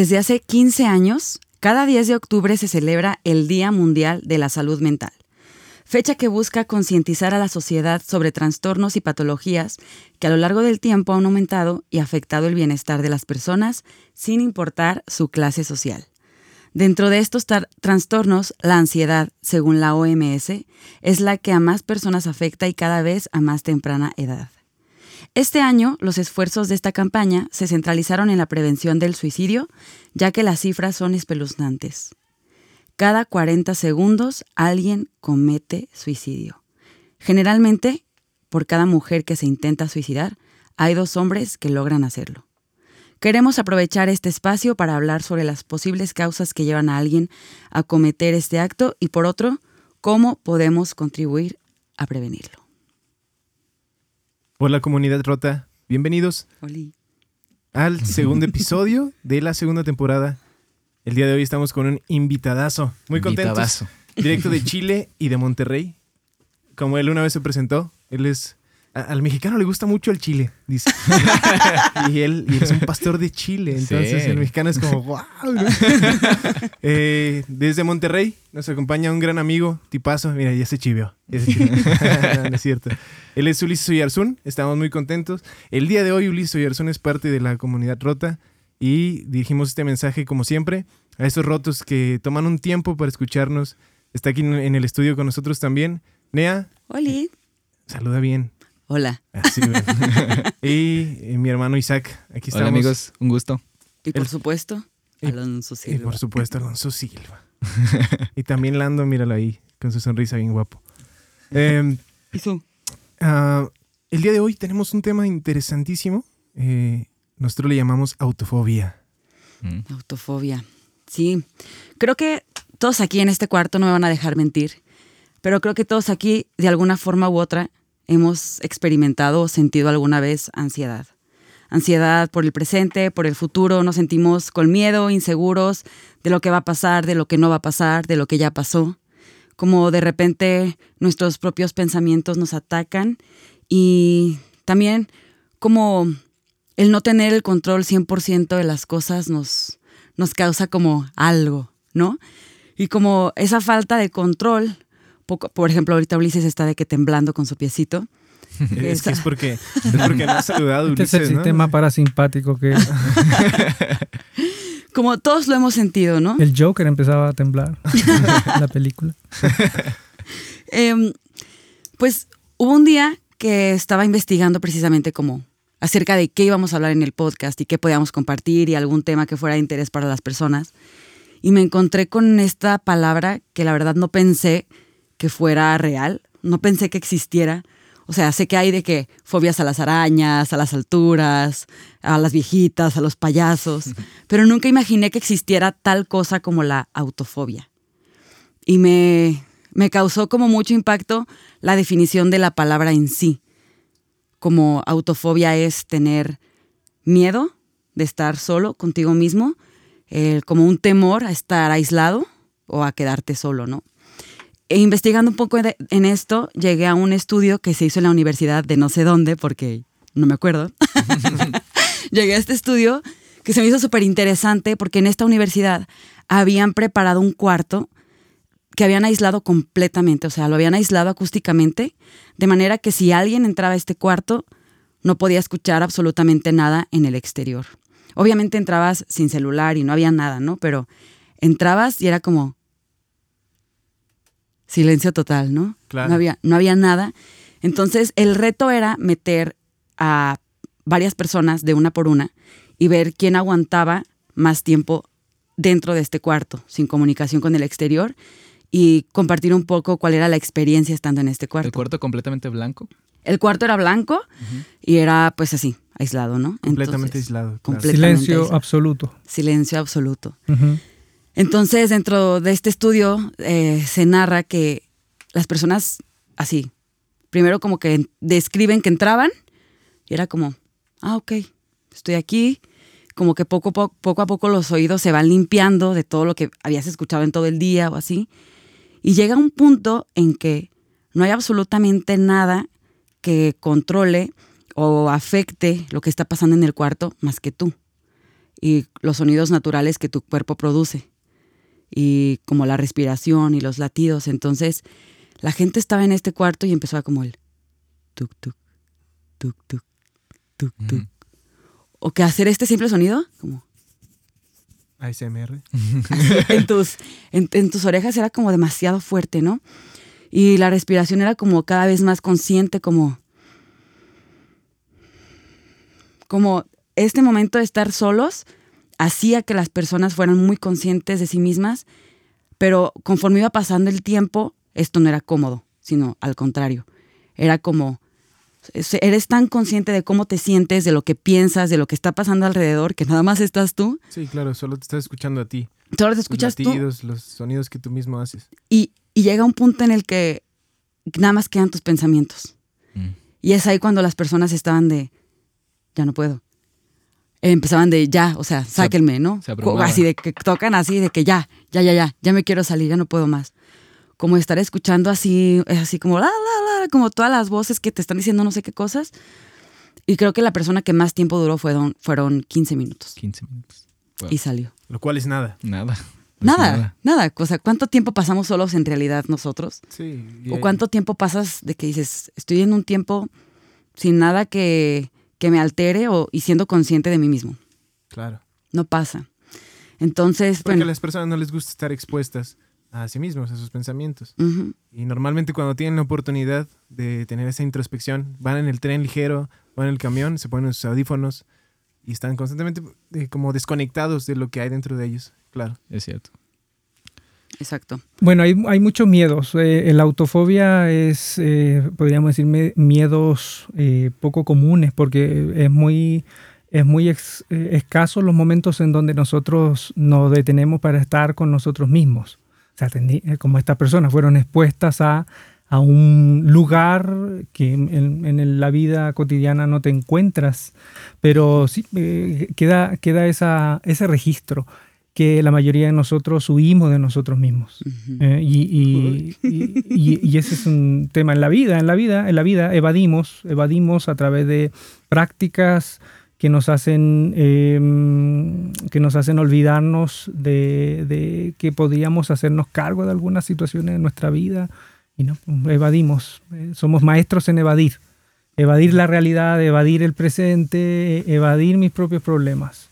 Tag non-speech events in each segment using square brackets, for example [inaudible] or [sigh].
Desde hace 15 años, cada 10 de octubre se celebra el Día Mundial de la Salud Mental, fecha que busca concientizar a la sociedad sobre trastornos y patologías que a lo largo del tiempo han aumentado y afectado el bienestar de las personas sin importar su clase social. Dentro de estos trastornos, la ansiedad, según la OMS, es la que a más personas afecta y cada vez a más temprana edad. Este año, los esfuerzos de esta campaña se centralizaron en la prevención del suicidio, ya que las cifras son espeluznantes. Cada 40 segundos alguien comete suicidio. Generalmente, por cada mujer que se intenta suicidar, hay dos hombres que logran hacerlo. Queremos aprovechar este espacio para hablar sobre las posibles causas que llevan a alguien a cometer este acto y por otro, cómo podemos contribuir a prevenirlo. Hola comunidad rota, bienvenidos Oli. al [laughs] segundo episodio de la segunda temporada. El día de hoy estamos con un invitadazo, muy contentos. Invitadazo. Directo de [laughs] Chile y de Monterrey. Como él una vez se presentó, él es a- al mexicano le gusta mucho el chile, dice. [laughs] y él y es un pastor de Chile, entonces Sí. el mexicano es como wow. ¿no? [laughs] Eh, desde Monterrey nos acompaña un gran amigo, tipazo, mira, ya se chivió. ya se chivió. [laughs] no, no es cierto. Él es Ulises Oyarzún, estamos muy contentos. El día de hoy Ulises Oyarzún es parte de la comunidad rota y dirigimos este mensaje como siempre a esos rotos que toman un tiempo para escucharnos. Está aquí en- en el estudio con nosotros también. Nea, Oli. saluda bien. Hola. Así, güey. [laughs] y eh, mi hermano Isaac, aquí estamos. Hola amigos, un gusto. Y por El- supuesto, y- Alonso Y Silva. por supuesto Alonso Silva. [laughs] y también Lando, míralo ahí, con su sonrisa bien guapo. Eh, ¿Y tú? el día de hoy tenemos un tema interesantísimo. Eh, nosotros le llamamos autofobia. Mm. Autofobia. Sí. Creo que todos aquí en este cuarto no me van a dejar mentir, pero creo que todos aquí, de alguna forma u otra, hemos experimentado o sentido alguna vez ansiedad. Ansiedad por el presente, por el futuro, nos sentimos con miedo, inseguros de lo que va a pasar, de lo que no va a pasar, de lo que ya pasó. Como de repente nuestros propios pensamientos nos atacan y también como el no tener el control 100% de las cosas nos, nos causa como algo, ¿no? Y como esa falta de control, poco, por ejemplo, ahorita Ulises está de que temblando con su piecito. [laughs] es que es porque, es porque no ha saludado Este es el ¿no? sistema parasimpático que [laughs] Como todos lo hemos sentido, ¿no? el Joker empezaba a temblar en la película. [laughs] Em, pues hubo un día que estaba investigando precisamente como acerca de qué íbamos a hablar en el podcast y qué podíamos compartir y algún tema que fuera de interés para las personas. Y me encontré con esta palabra que la verdad no pensé que fuera real, no pensé que existiera. O sea, sé que hay de que fobias a las arañas, a las alturas, a las viejitas, a los payasos, pero nunca imaginé que existiera tal cosa como la autofobia. Y me, me causó como mucho impacto la definición de la palabra en sí. Como autofobia es tener miedo de estar solo contigo mismo, eh, como un temor a estar aislado o a quedarte solo, ¿no? E investigando un poco de- en esto, llegué a un estudio que se hizo en la universidad de no sé dónde, porque no me acuerdo. [laughs] llegué a este estudio que se me hizo súper interesante porque en esta universidad habían preparado un cuarto que habían aislado completamente, o sea, lo habían aislado acústicamente, de manera que si alguien entraba a este cuarto, no podía escuchar absolutamente nada en el exterior. Obviamente entrabas sin celular y no había nada, ¿no? Pero entrabas y era como silencio total, ¿no? Claro. No había, no había nada. Entonces, el reto era meter a varias personas de una por una y ver quién aguantaba más tiempo dentro de este cuarto, sin comunicación con el exterior, y compartir un poco cuál era la experiencia estando en este cuarto. El cuarto completamente blanco. El cuarto era blanco y era pues así, aislado, ¿no? Completamente Entonces, aislado. claro. completamente Silencio aislado. absoluto. Silencio absoluto. Entonces, dentro de este estudio eh, se narra que las personas así, primero como que describen que entraban y era como, ah, ok, estoy aquí, como que poco, poco a poco los oídos se van limpiando de todo lo que habías escuchado en todo el día o así, y llega un punto en que no hay absolutamente nada que controle o afecte lo que está pasando en el cuarto más que tú. y los sonidos naturales que tu cuerpo produce y como la respiración y los latidos. Entonces la gente estaba en este cuarto y empezó a como el tuk tuk tuk tuk tuk tuk. O que hacer este simple sonido como ASMR. [laughs] en tus, en, en tus orejas era como demasiado fuerte, ¿no? Y la respiración era como cada vez más consciente, como. Como este momento de estar solos hacía que las personas fueran muy conscientes de sí mismas, pero conforme iba pasando el tiempo, esto no era cómodo, sino al contrario. Era como. Eres tan consciente de cómo te sientes, de lo que piensas, de lo que está pasando alrededor, que nada más estás tú. Sí, claro, solo te estás escuchando a ti. Solo te escuchas tú. latidos, los sonidos que tú mismo haces. Y, y llega un punto en el que nada más quedan tus pensamientos. Mm. Y es ahí cuando las personas estaban de, ya no puedo. Empezaban de, ya, o sea, sáquenme, ¿no? se. Así de que tocan así, de que ya, ya, ya, ya, ya me quiero salir, ya no puedo más. Como estar escuchando así, es así como, la, la, la, como todas las voces que te están diciendo no sé qué cosas. Y creo que la persona que más tiempo duró fueron, fueron 15 minutos. 15 minutos. Wow. Y salió. Lo cual es nada. [laughs] Nada. Pues Nada, nada. O sea, ¿cuánto tiempo pasamos solos en realidad nosotros? Sí. y- ¿O cuánto tiempo pasas de que dices, estoy en un tiempo sin nada que, que me altere o, y siendo consciente de mí mismo? Claro. No pasa. Entonces, Porque a las personas no les gusta estar expuestas a sí mismos, a sus pensamientos. Y normalmente cuando tienen la oportunidad de tener esa introspección, van en el tren ligero, van en el camión, se ponen sus audífonos y están constantemente eh, como desconectados de lo que hay dentro de ellos. Claro. Es cierto. Exacto. Bueno, hay, hay muchos miedos. Eh, la autofobia es, eh, podríamos decir, miedos eh, poco comunes porque es muy, es muy ex- eh, escaso los momentos en donde nosotros nos detenemos para estar con nosotros mismos. O sea, eh, como estas personas fueron expuestas a, a un lugar que en, la vida cotidiana no te encuentras, pero sí queda, queda esa, ese registro que la mayoría de nosotros huimos de nosotros mismos. Eh, y, y- [laughs] y- y- y ese es un tema en la vida. En la vida, en la vida evadimos, evadimos a través de prácticas que nos hacen, eh, que nos hacen olvidarnos de, de que podríamos hacernos cargo de algunas situaciones de nuestra vida. Y no, evadimos. Eh, somos maestros en evadir. Evadir la realidad, evadir el presente, evadir mis propios problemas.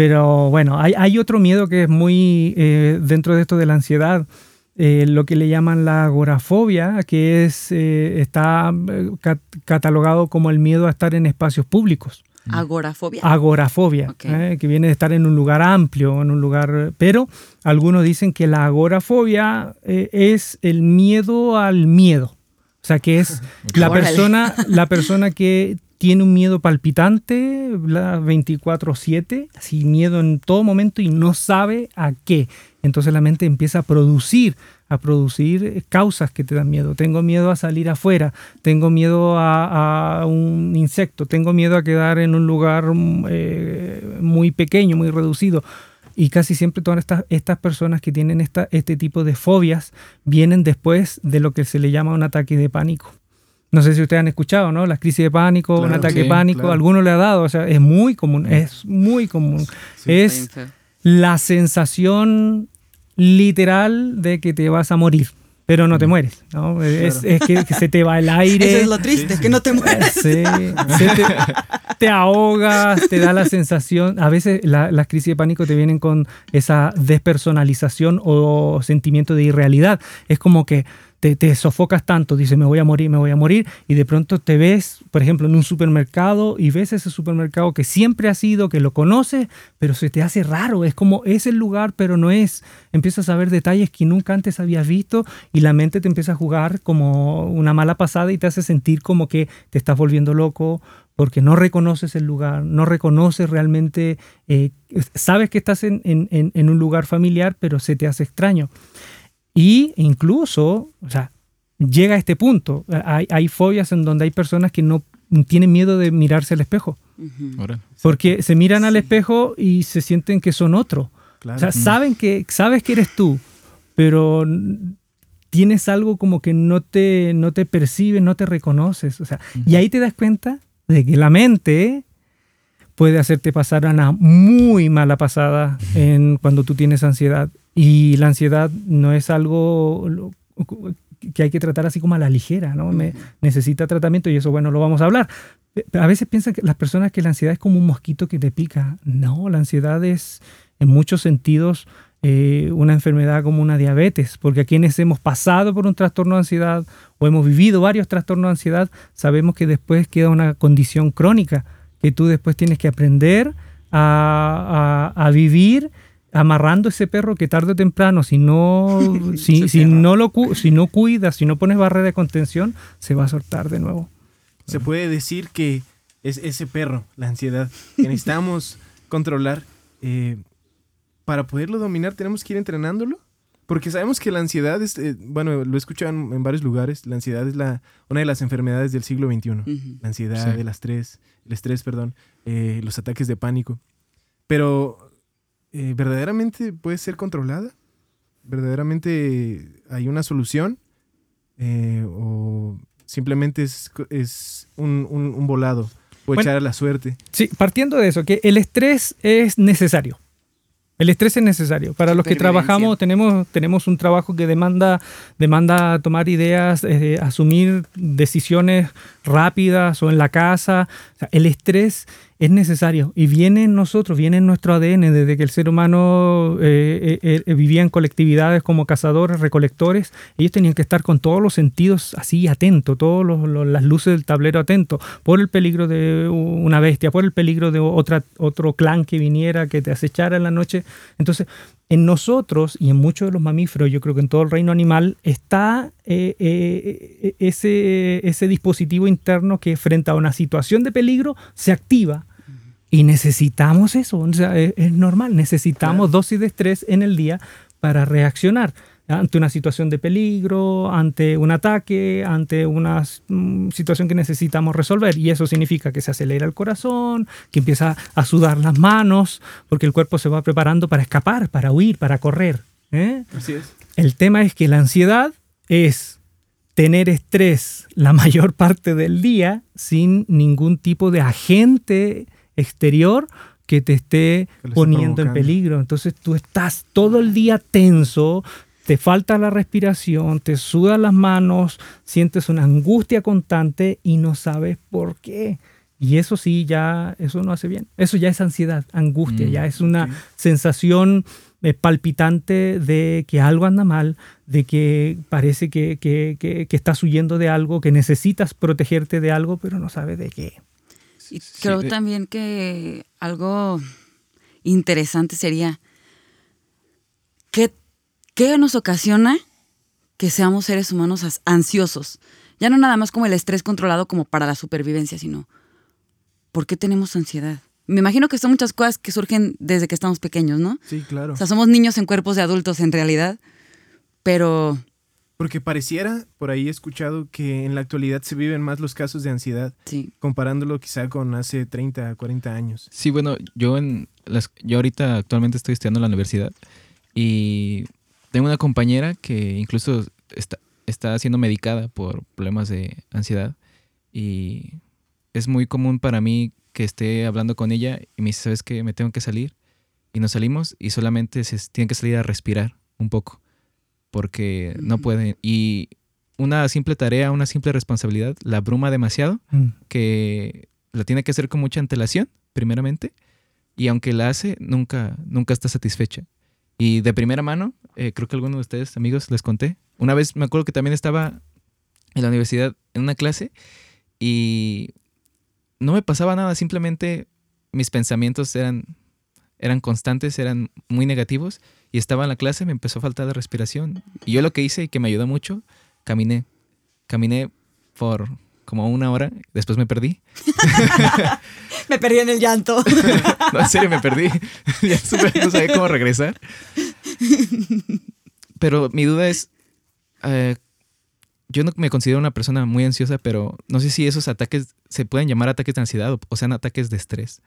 Pero bueno, hay, hay otro miedo que es muy eh, dentro de esto de la ansiedad, eh, lo que le llaman la agorafobia, que es, eh, está eh, cat- catalogado como el miedo a estar en espacios públicos. Agorafobia. Agorafobia, Ok. eh, que viene de estar en un lugar amplio, en un lugar... Pero algunos dicen que la agorafobia eh, es el miedo al miedo. O sea, que es [laughs] la persona, la persona que tiene un miedo palpitante, la 24/7, así miedo en todo momento y no sabe a qué. Entonces la mente empieza a producir, a producir causas que te dan miedo. Tengo miedo a salir afuera, tengo miedo a, a un insecto, tengo miedo a quedar en un lugar mm, eh, muy pequeño, muy reducido. Y casi siempre todas estas, estas personas que tienen esta, este tipo de fobias vienen después de lo que se le llama un ataque de pánico. No sé si ustedes han escuchado, ¿no? Las crisis de pánico, un ataque sí, de pánico, claro. alguno le ha dado, o sea, es muy común, es muy común. Sí. es la sensación literal de que te vas a morir, pero no te mueres, ¿no? Es, es que, que se te va el [laughs] aire. Eso es lo triste, que no te mueres. Sí, se te, te ahogas, te da la [laughs] sensación. A veces la- las crisis de pánico te vienen con esa despersonalización o sentimiento de irrealidad. Es como que te, te sofocas tanto, dices me voy a morir, me voy a morir, y de pronto te ves, por ejemplo, en un supermercado y ves ese supermercado que siempre has ido, que lo conoces, pero se te hace raro. Es como es el lugar, pero no es. Empiezas a ver detalles que nunca antes habías visto y la mente te empieza a jugar como una mala pasada y te hace sentir como que te estás volviendo loco porque no reconoces el lugar, no reconoces realmente, eh, sabes que estás en- en un lugar familiar, pero se te hace extraño. Y incluso, o sea, llega a este punto. Hay, hay fobias en donde hay personas que no tienen miedo de mirarse al espejo, porque se miran al espejo y se sienten que son otro. Claro. O sea, saben que, sabes que eres tú, pero tienes algo como que no te, no te percibes, no te reconoces. O sea, y ahí te das cuenta de que la mente puede hacerte pasar una muy mala pasada en cuando tú tienes ansiedad. Y la ansiedad no es algo que hay que tratar así como a la ligera, ¿no? Me, necesita tratamiento y eso, bueno, lo vamos a hablar. A veces piensan que las personas que la ansiedad es como un mosquito que te pica. No, la ansiedad es en muchos sentidos eh, una enfermedad como una diabetes, porque a quienes hemos pasado por un trastorno de ansiedad o hemos vivido varios trastornos de ansiedad, sabemos que después queda una condición crónica, que tú después tienes que aprender a, a- a vivir amarrando ese perro que tarde o temprano, si no, [laughs] si, si no lo cu- si no cuidas, si no pones barrera de contención, se va a soltar de nuevo. Se puede decir que es ese perro, la ansiedad, que [laughs] necesitamos controlar. eh, para poderlo dominar tenemos que ir entrenándolo. Porque sabemos que la ansiedad es, eh, bueno, lo he escuchado en, en varios lugares, la ansiedad es la, una de las enfermedades del siglo XXI. La ansiedad, Sí. el estrés, el estrés, perdón, eh, los ataques de pánico. Pero, eh, ¿verdaderamente puede ser controlada? ¿Verdaderamente hay una solución? Eh, ¿O simplemente es, un, un- un volado? ¿O Bueno. echar a la suerte? Sí, partiendo de eso, que el estrés es necesario. El estrés es necesario. Para los que trabajamos, tenemos, tenemos un trabajo que demanda, demanda tomar ideas, eh, asumir decisiones rápidas o en la casa. O sea, el estrés es necesario y viene en nosotros, viene en nuestro ADN desde que el ser humano eh, eh, eh, vivía en colectividades como cazadores, recolectores. Ellos tenían que estar con todos los sentidos así atentos, todas las luces del tablero atentos, por el peligro de una bestia, por el peligro de otra, otro clan que viniera, que te acechara en la noche. Entonces, en nosotros y en muchos de los mamíferos, yo creo que en todo el reino animal, está eh, eh, ese, ese dispositivo interno que frente a una situación de peligro se activa. Y necesitamos eso, o sea, es, es normal, necesitamos dosis de estrés en el día para reaccionar ante una situación de peligro, ante un ataque, ante una mm, situación que necesitamos resolver. Y eso significa que se acelera el corazón, que empieza a sudar las manos, porque el cuerpo se va preparando para escapar, para huir, para correr. ¿eh? Así es. El tema es que la ansiedad es tener estrés la [laughs] mayor parte del día sin ningún tipo de agente exterior que te esté Que poniendo en peligro. Entonces tú estás todo el día tenso, te falta la respiración, te sudan las manos, sientes una angustia constante y no sabes por qué. Y eso sí, ya, eso no hace bien. Eso ya es ansiedad, angustia, Mm, ya es una sensación eh, palpitante de que algo anda mal, de que parece que, que, que- que estás huyendo de algo, que necesitas protegerte de algo, pero no sabes de qué. Y Sí, creo de- también que algo interesante sería ¿qué, qué nos ocasiona que seamos seres humanos ansiosos? Ya no nada más como el estrés controlado como para la supervivencia, sino ¿por qué tenemos ansiedad? Me imagino que son muchas cosas que surgen desde que estamos pequeños, ¿no? Sí, claro. O sea, somos niños en cuerpos de adultos en realidad, pero Porque pareciera, por ahí he escuchado que en la actualidad se viven más los casos de ansiedad, sí. comparándolo quizá con hace 30, 40 años. Sí, bueno, yo en las, yo ahorita actualmente estoy estudiando en la universidad y tengo una compañera que incluso está, está siendo medicada por problemas de ansiedad y es muy común para mí que esté hablando con ella y me dice, ¿sabes qué? Me tengo que salir y nos salimos y solamente se tiene que salir a respirar un poco porque no Mm. puede y una simple tarea, una simple responsabilidad la abruma demasiado que la tiene que hacer con mucha antelación, primeramente, y aunque la hace, nunca, nunca está satisfecha. Y de primera mano, eh, creo que algunos de ustedes, amigos, les conté. Una vez me acuerdo que también estaba en la universidad en una clase y no me pasaba nada, simplemente mis pensamientos eran, eran constantes, eran muy negativos y estaba en la clase, me empezó a faltar la respiración. Y yo lo que hice y que me ayudó mucho, caminé. Caminé por como una hora, después me perdí. [laughs] Me perdí en el llanto. [laughs] No, en serio, me perdí. [laughs] ya no sabía cómo regresar. Pero mi duda es, eh, yo no me considero una persona muy ansiosa, pero no sé si esos ataques se pueden llamar ataques de ansiedad o, o sean ataques de estrés.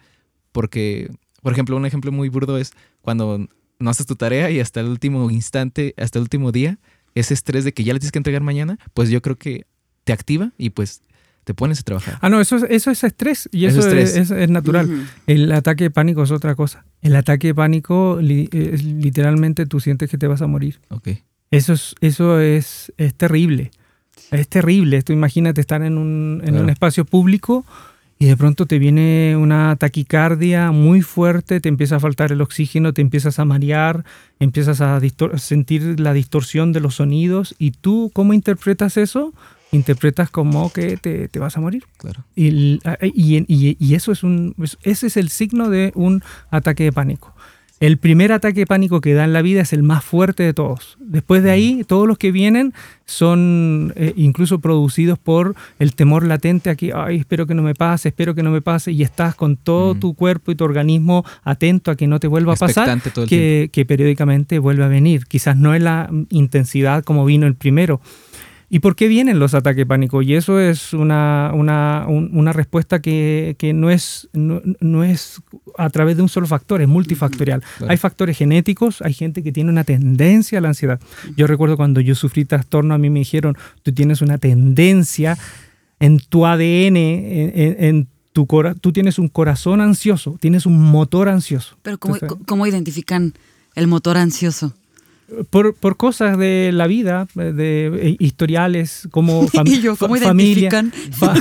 Porque, por ejemplo, un ejemplo muy burdo es cuando no haces tu tarea y hasta el último instante, hasta el último día, ese estrés de que ya le tienes que entregar mañana, pues yo creo que te activa y pues te pones a trabajar. Ah, no, eso, es- eso es estrés y Eso eso, es es, estrés. es- es natural. El ataque de pánico es otra cosa. El ataque de pánico, li- es literalmente tú sientes que te vas a morir. Ok. Eso es, eso es, es terrible. Es terrible. Tú imagínate estar en un, en un espacio público y de pronto te viene una taquicardia muy fuerte, te empieza a faltar el oxígeno, te empiezas a marear, empiezas a sentir la distorsión de los sonidos. ¿Y tú cómo interpretas eso? Interpretas como que te, te vas a morir. Claro. Y, y- y- y eso es un, es- ese es el signo de un ataque de pánico. El primer ataque de pánico que da en la vida es el más fuerte de todos. Después de ahí, todos los que vienen son eh, incluso producidos por el temor latente a que, ay, espero que no me pase, espero que no me pase, y estás con todo Mm. tu cuerpo y tu organismo atento a que no te vuelva a pasar, todo el tiempo. que, que periódicamente vuelve a venir. Quizás no en la intensidad como vino el primero. ¿Y por qué vienen los ataques de pánico? Y eso es una, una, un- una respuesta que, que no, es, no, no es a través de un solo factor, es multifactorial. Claro. Hay factores genéticos, hay gente que tiene una tendencia a la ansiedad. Yo recuerdo cuando yo sufrí trastorno, a mí me dijeron, tú tienes una tendencia en tu ADN, en, en- en tu cora tú tienes un corazón ansioso, tienes un motor ansioso. Pero ¿cómo, Entonces, cómo identifican el motor ansioso? Por, por cosas de la vida, de eh, historiales, como [laughs] fam- yo, ¿cómo fa- familia- [laughs] fa-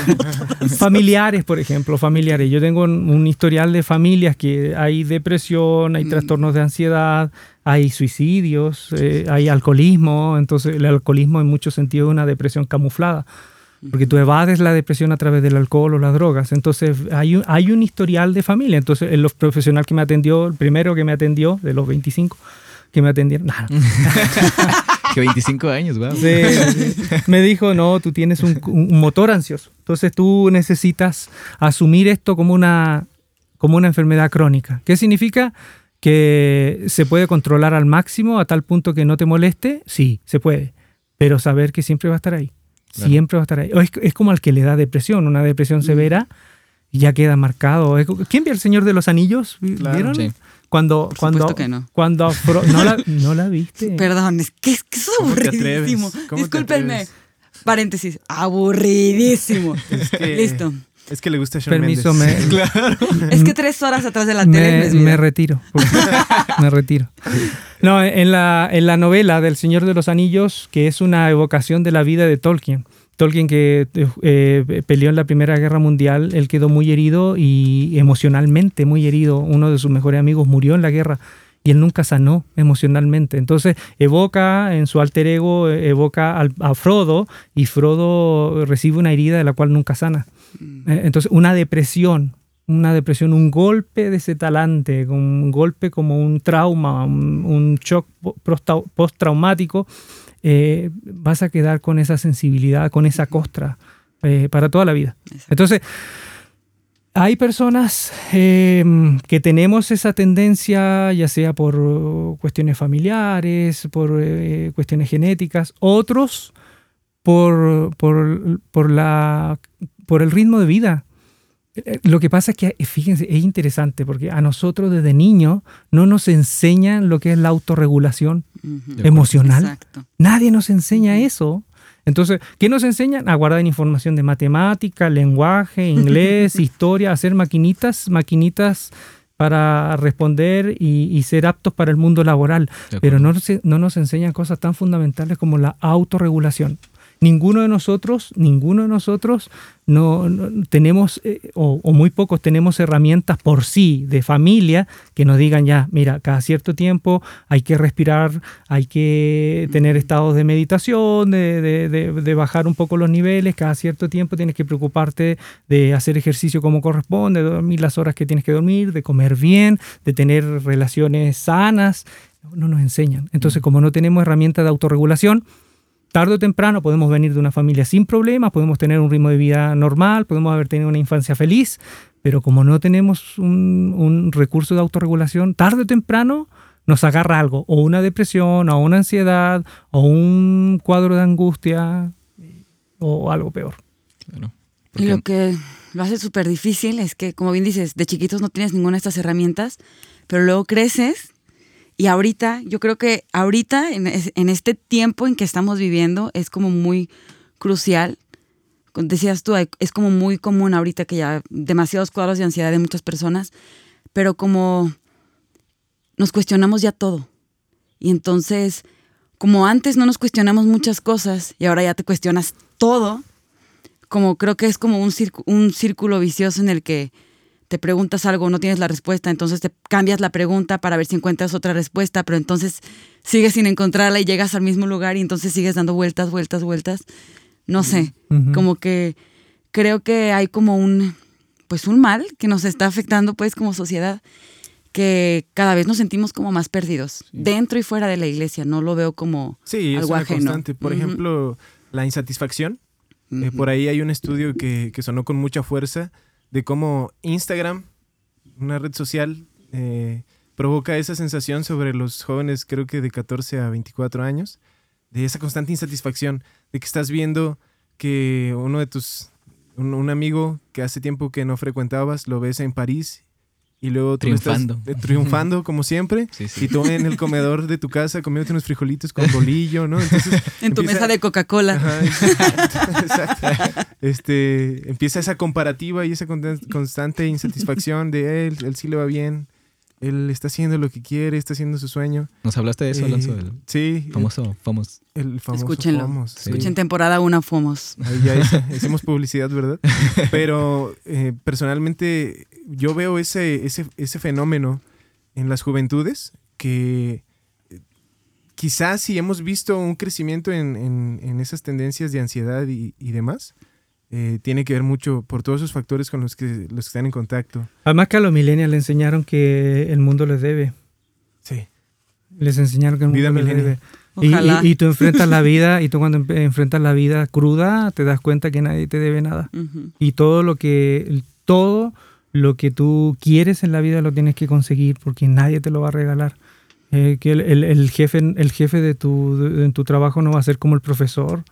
familiares, por ejemplo, familiares. Yo tengo un, un historial de familias que hay depresión, hay Mm. trastornos de ansiedad, hay suicidios, eh, hay alcoholismo. Entonces, el alcoholismo en muchos sentidos es una depresión camuflada. Porque tú evades la depresión a través del alcohol o las drogas. Entonces, hay un, hay un historial de familia. Entonces, el profesional que me atendió, el primero que me atendió, de los 25 que me atendieron, nah, [laughs] que 25 años, wow. Sí, sí. me dijo, no, tú tienes un, un motor ansioso. Entonces tú necesitas asumir esto como una, como una enfermedad crónica. ¿Qué significa? Que se puede controlar al máximo a tal punto que no te moleste. Sí, se puede. Pero saber que siempre va a estar ahí. Claro. Siempre va a estar ahí. Es, es como al que le da depresión, una depresión Mm. severa ya queda marcado. ¿Quién vio El Señor de los Anillos? Claro, ¿Vieron? sí. Cuando, Por cuando, que no. cuando Fro- ¿no, la, ¿No la viste? [laughs] Perdón, es que, es que es ¿Cómo te aburridísimo. Discúlpenme. Paréntesis, aburridísimo. [laughs] que- Listo. Es que le gusta Shawn Permiso, Mendes. me, [laughs] Claro. Es que tres horas atrás de la tele no me, es me retiro. me retiro. No, en la, en la novela del Señor de los Anillos, que es una evocación de la vida de Tolkien. Tolkien que eh, peleó en la Primera Guerra Mundial, él quedó muy herido y emocionalmente muy herido. Uno de sus mejores amigos murió en la guerra y él nunca sanó emocionalmente. Entonces evoca en su alter ego, evoca al- a Frodo y Frodo recibe una herida de la cual nunca sana. Eh, Entonces una depresión, una depresión, un golpe de ese talante, un golpe como un trauma, un, un shock postraumático, eh, vas a quedar con esa sensibilidad, con esa costra eh, para toda la vida. Entonces, hay personas eh, que tenemos esa tendencia, ya sea por cuestiones familiares, por eh, cuestiones genéticas, otros por, por, por, la, por el ritmo de vida. Eh, Lo que pasa es que, fíjense, es interesante porque a nosotros desde niños no nos enseñan lo que es la autorregulación Emocional. Exacto. Nadie nos enseña eso. Entonces, ¿qué nos enseñan? A guardar información de matemática, lenguaje, [laughs] inglés, historia, hacer maquinitas, maquinitas para responder y, y ser aptos para el mundo laboral. Pero no, no nos enseñan cosas tan fundamentales como la autorregulación. Ninguno de nosotros, ninguno de nosotros no, no- tenemos, eh, o, o muy pocos tenemos herramientas por sí de familia que nos digan ya, mira, cada cierto tiempo hay que respirar, hay que tener estados de meditación, de, de- de- de bajar un poco los niveles, cada cierto tiempo tienes que preocuparte de hacer ejercicio como corresponde, de dormir las horas que tienes que dormir, de comer bien, de tener relaciones sanas. No nos enseñan. Entonces, como no tenemos herramientas de autorregulación, tarde o temprano podemos venir de una familia sin problemas, podemos tener un ritmo de vida normal, podemos haber tenido una infancia feliz, pero como no tenemos un, un recurso de autorregulación, tarde o temprano nos agarra algo, o una depresión, o una ansiedad, o un cuadro de angustia, o algo peor. Claro. Y lo que lo hace súper difícil es que, como bien dices, de chiquitos no tienes ninguna de estas herramientas, pero luego creces y ahorita, yo creo que ahorita, en, es- en este tiempo en que estamos viviendo, es como muy crucial decías tú, es como muy común ahorita que ya demasiados cuadros de ansiedad de muchas personas, pero como nos cuestionamos ya todo. Y entonces, como antes no nos cuestionamos muchas cosas y ahora ya te cuestionas todo, como creo que es como un círculo vicioso en el que te preguntas algo, no tienes la respuesta, entonces te cambias la pregunta para ver si encuentras otra respuesta, pero entonces sigues sin encontrarla y llegas al mismo lugar y entonces sigues dando vueltas, vueltas, vueltas. No sé, como que creo que hay como un, pues un mal que nos está afectando pues como sociedad, que cada vez nos sentimos como más perdidos, dentro y fuera de la iglesia, no lo veo como sí, algo es constante. Por ejemplo, la insatisfacción. Eh, por ahí hay un estudio que, que sonó con mucha fuerza de cómo Instagram, una red social, eh, provoca esa sensación sobre los jóvenes, creo que de 14 a 24 años, de esa constante insatisfacción, de que estás viendo que uno de tus, un, amigo que hace tiempo que no frecuentabas, lo ves en París y luego tú triunfando. Estás, triunfando [laughs] como siempre. Y tú en el comedor de tu casa comiéndote unos frijolitos con bolillo, ¿no? [laughs] en tu mesa de Coca-Cola. exacto. Este, empieza esa comparativa y esa constante insatisfacción de él, él sí le va bien, él está haciendo lo que quiere, está haciendo su sueño. ¿Nos hablaste de eso, Alonso? Eh, sí. Famoso, famoso. El famoso Escúchenlo. Escuchen temporada una Fomos. Ahí ya [laughs] hicimos publicidad, ¿verdad? [laughs] Pero eh, personalmente yo veo ese, ese, ese fenómeno en las juventudes que eh, quizás si hemos visto un crecimiento en, en, esas tendencias de ansiedad y, y demás, eh, tiene que ver mucho por todos esos factores con los que, los que están en contacto. Además que a los millennials le enseñaron que el mundo les debe. Sí. Les enseñaron que el mundo les debe. Y, y, tú enfrentas la [laughs] vida y tú cuando enfrentas la vida cruda te das cuenta que nadie te debe nada. Y todo lo que todo lo que tú quieres en la vida lo tienes que conseguir porque nadie te lo va a regalar. Eh, que el, el, jefe, el jefe de tu, de, tu trabajo no va a ser como el profesor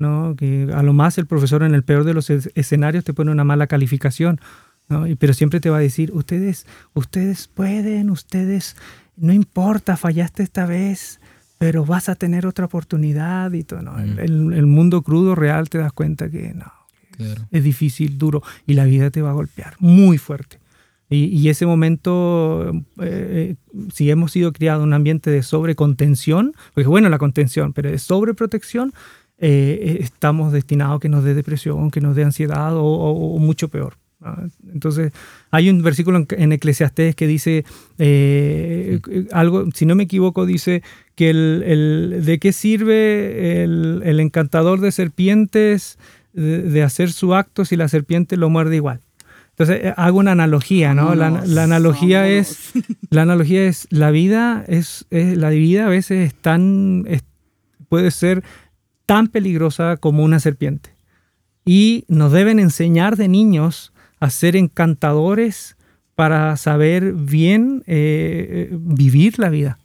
¿no? Que a lo más el profesor en el peor de los escenarios te pone una mala calificación, ¿no? pero siempre te va a decir, ustedes, ustedes pueden, ustedes, no importa, fallaste esta vez, pero vas a tener otra oportunidad y todo, ¿no? el, mundo crudo real te das cuenta que no, es difícil, duro, y la vida te va a golpear muy fuerte. Y, ese momento, eh, eh, si hemos sido criados en un ambiente de sobrecontención, porque bueno, la contención, pero de sobreprotección, eh, estamos destinados a que nos dé depresión, que nos dé ansiedad o, mucho peor. Entonces, hay un versículo en, Eclesiastés que dice eh, algo, si no me equivoco, dice que el, de qué sirve el, encantador de serpientes de, hacer su acto si la serpiente lo muerde igual. Entonces, eh, hago una analogía, ¿no? La, analogía es, [laughs] la analogía es, la vida es, la vida a veces es tan, puede ser tan peligrosa como una serpiente. Y nos deben enseñar de niños a ser encantadores para saber bien eh, eh, vivir la vida.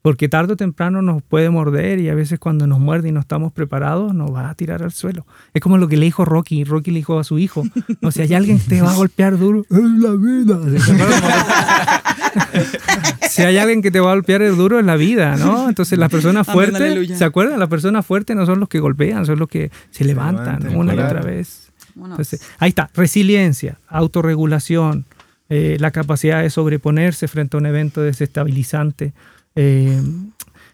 Porque tarde o temprano nos puede morder y a veces cuando nos muerde y no estamos preparados nos va a tirar al suelo. Es como lo que le dijo Rocky. Rocky le dijo a su hijo, no, si hay alguien que te va a golpear duro, [laughs] es la vida. [laughs] si hay alguien que te va a golpear duro es la vida, ¿no? [laughs] Entonces las personas fuertes, ¿se acuerdan? Las personas fuertes no son los que golpean, son los que se levantan una y otra vez. ahí está, resiliencia, autorregulación, eh, la capacidad de sobreponerse frente a un evento desestabilizante. Eh,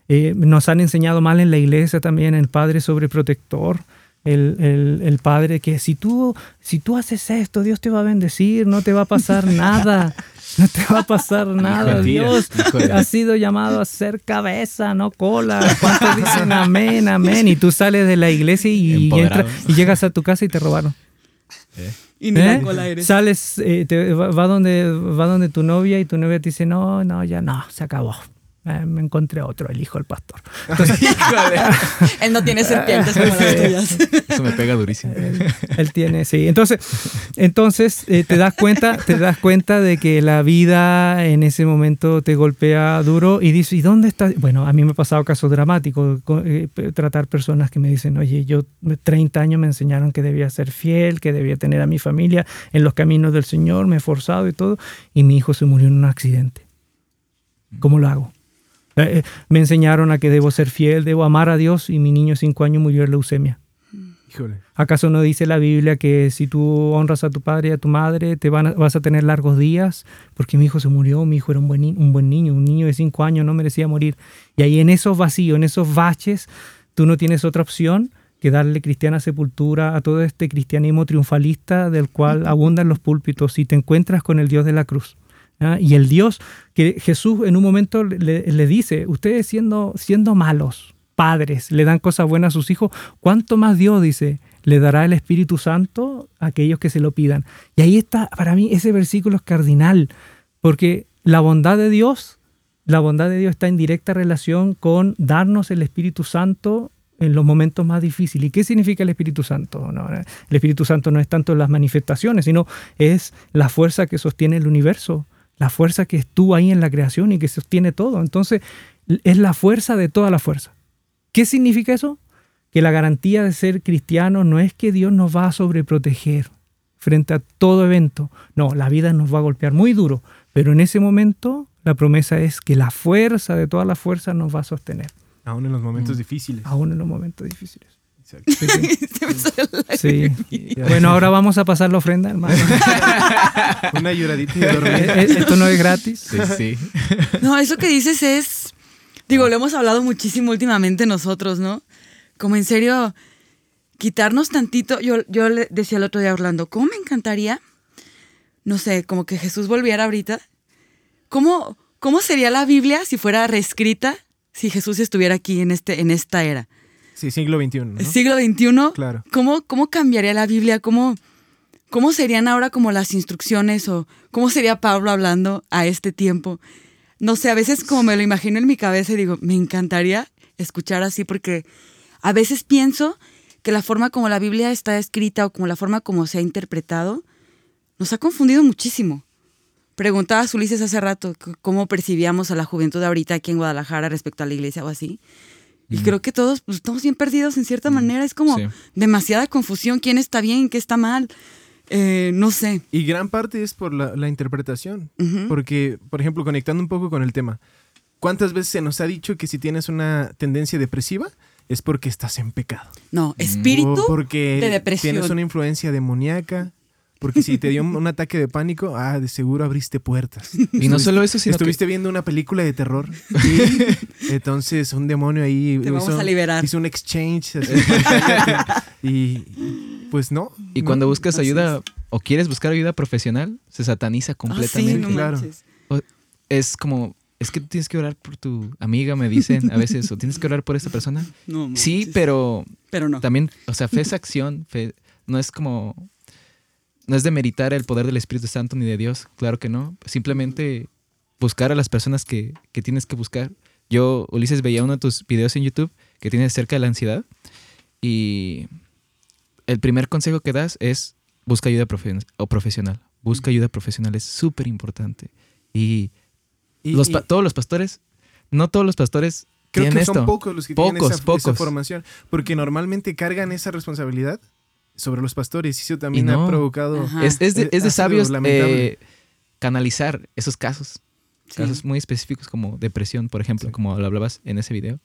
eh, nos han enseñado mal en la iglesia también el padre sobreprotector. El, el, padre que si tú, si tú haces esto, Dios te va a bendecir, no te va a pasar nada, [laughs] [laughs] no te va a pasar nada. Dios ha sido llamado a ser cabeza, no cola. ¿Cuántos [laughs] dicen amén, amén? Y tú sales de la iglesia y, y llegas a tu casa y te robaron. Y ni la cola eres. Sales, te, va, donde, va donde tu novia y tu novia te dice, no, no, ya no, se acabó. Eh, me encontré otro, el hijo del pastor. [laughs] [laughs] él no tiene serpientes como las tuyas. Eso me pega durísimo. Él, tiene, sí. Entonces, entonces eh, te das cuenta, te das cuenta de que la vida en ese momento te golpea duro y dices, ¿y dónde está? Bueno, a mí me ha pasado casos dramáticos, eh, tratar personas que me dicen, oye, yo 30 años me enseñaron que debía ser fiel, que debía tener a mi familia en los caminos del Señor, me he forzado y todo, y mi hijo se murió en un accidente. ¿Cómo lo hago? Me enseñaron a que debo ser fiel, debo amar a Dios y mi niño de cinco años murió de leucemia. Híjole. ¿Acaso no dice la Biblia que si tú honras a tu padre y a tu madre, te van a- vas a tener largos días? Porque mi hijo se murió, mi hijo era un buen, ni- un buen niño, un niño de cinco años no merecía morir. Y ahí en esos vacíos, en esos baches, tú no tienes otra opción que darle cristiana sepultura a todo este cristianismo triunfalista del cual abundan los púlpitos y te encuentras con el Dios de la cruz. ¿Ah? Y el Dios que Jesús en un momento le, le dice, ustedes siendo, siendo malos, padres, le dan cosas buenas a sus hijos, ¿cuánto más Dios dice? Le dará el Espíritu Santo a aquellos que se lo pidan. Y ahí está, para mí, ese versículo es cardinal, porque la bondad de Dios, la bondad de Dios está en directa relación con darnos el Espíritu Santo en los momentos más difíciles. ¿Y qué significa el Espíritu Santo? No, el Espíritu Santo no es tanto las manifestaciones, sino es la fuerza que sostiene el universo, la fuerza que estuvo ahí en la creación y que sostiene todo. Entonces, es la fuerza de toda la fuerza. ¿Qué significa eso? Que la garantía de ser cristiano no es que Dios nos va a sobreproteger frente a todo evento. No, la vida nos va a golpear muy duro, pero en ese momento la promesa es que la fuerza de toda la fuerza nos va a sostener, Aún en los momentos difíciles. aún en los momentos difíciles. Exacto. Sí. [laughs] Bueno, ahora vamos a pasar la ofrenda, hermano. [laughs] Una lloradita y dormir. Eh, eh, Esto no es gratis. Sí, sí. [laughs] No, eso que dices es. Digo, lo hemos hablado muchísimo últimamente nosotros, ¿no? Como en serio, quitarnos tantito. Yo, yo le decía el otro día a Orlando, ¿cómo me encantaría? No sé, como que Jesús volviera ahorita. ¿Cómo, cómo sería la Biblia si fuera reescrita si Jesús estuviera aquí en, este, en esta era? Sí, siglo XXI, ¿no? Siglo XXI. Claro. ¿Cómo, ¿Cómo cambiaría la Biblia? ¿Cómo, ¿Cómo serían ahora como las instrucciones o cómo sería Pablo hablando a este tiempo? No sé, a veces como me lo imagino en mi cabeza y digo, me encantaría escuchar así porque a veces pienso que la forma como la Biblia está escrita o como la forma como se ha interpretado nos ha confundido muchísimo. Preguntaba a Ulises hace rato cómo percibíamos a la juventud ahorita aquí en Guadalajara respecto a la iglesia o así. Y creo que todos pues, estamos bien perdidos en cierta manera. Es como Sí. demasiada confusión. ¿Quién está bien? ¿Qué está mal? Eh, no sé. Y gran parte es por la, la interpretación. Porque, por ejemplo, conectando un poco con el tema, ¿cuántas veces se nos ha dicho que si tienes una tendencia depresiva es porque estás en pecado? No, espíritu O porque de depresión. tienes una influencia demoníaca. Porque si te dio un, ataque de pánico, ah, de seguro abriste puertas. [laughs] Y no solo eso, sino que Estuviste viendo una película de terror. y entonces un demonio ahí Te vamos a liberar. hizo un exchange. así [laughs] y pues no. Y no, cuando buscas ayuda o quieres buscar ayuda profesional, se sataniza Ah, sí, completamente. no claro. Es como, es que tienes que orar por tu amiga, me dicen a veces, o tienes que orar por esta persona. No Sí, pero Pero no. también, o sea, fe es acción, fe no es como, no es demeritar el poder del Espíritu Santo ni de Dios, claro que no. Simplemente buscar a las personas que, que tienes que buscar. Yo, Ulises, veía uno de tus videos en YouTube que tiene acerca de la ansiedad y el primer consejo que das es busca ayuda profe- o profesional. Busca ayuda profesional, es súper importante. Y, Y- los y pa- todos los pastores, no todos los pastores creo que esto. son pocos los que tienen Pocos, esa, esa pocos. formación. Porque normalmente cargan esa responsabilidad sobre los pastores. Y eso también Y no. ha provocado... Ajá. Es, es de, Eh, es de sabios lamentable. eh, canalizar esos casos. Sí. Casos muy específicos como depresión, por ejemplo, Sí. como lo hablabas en ese video.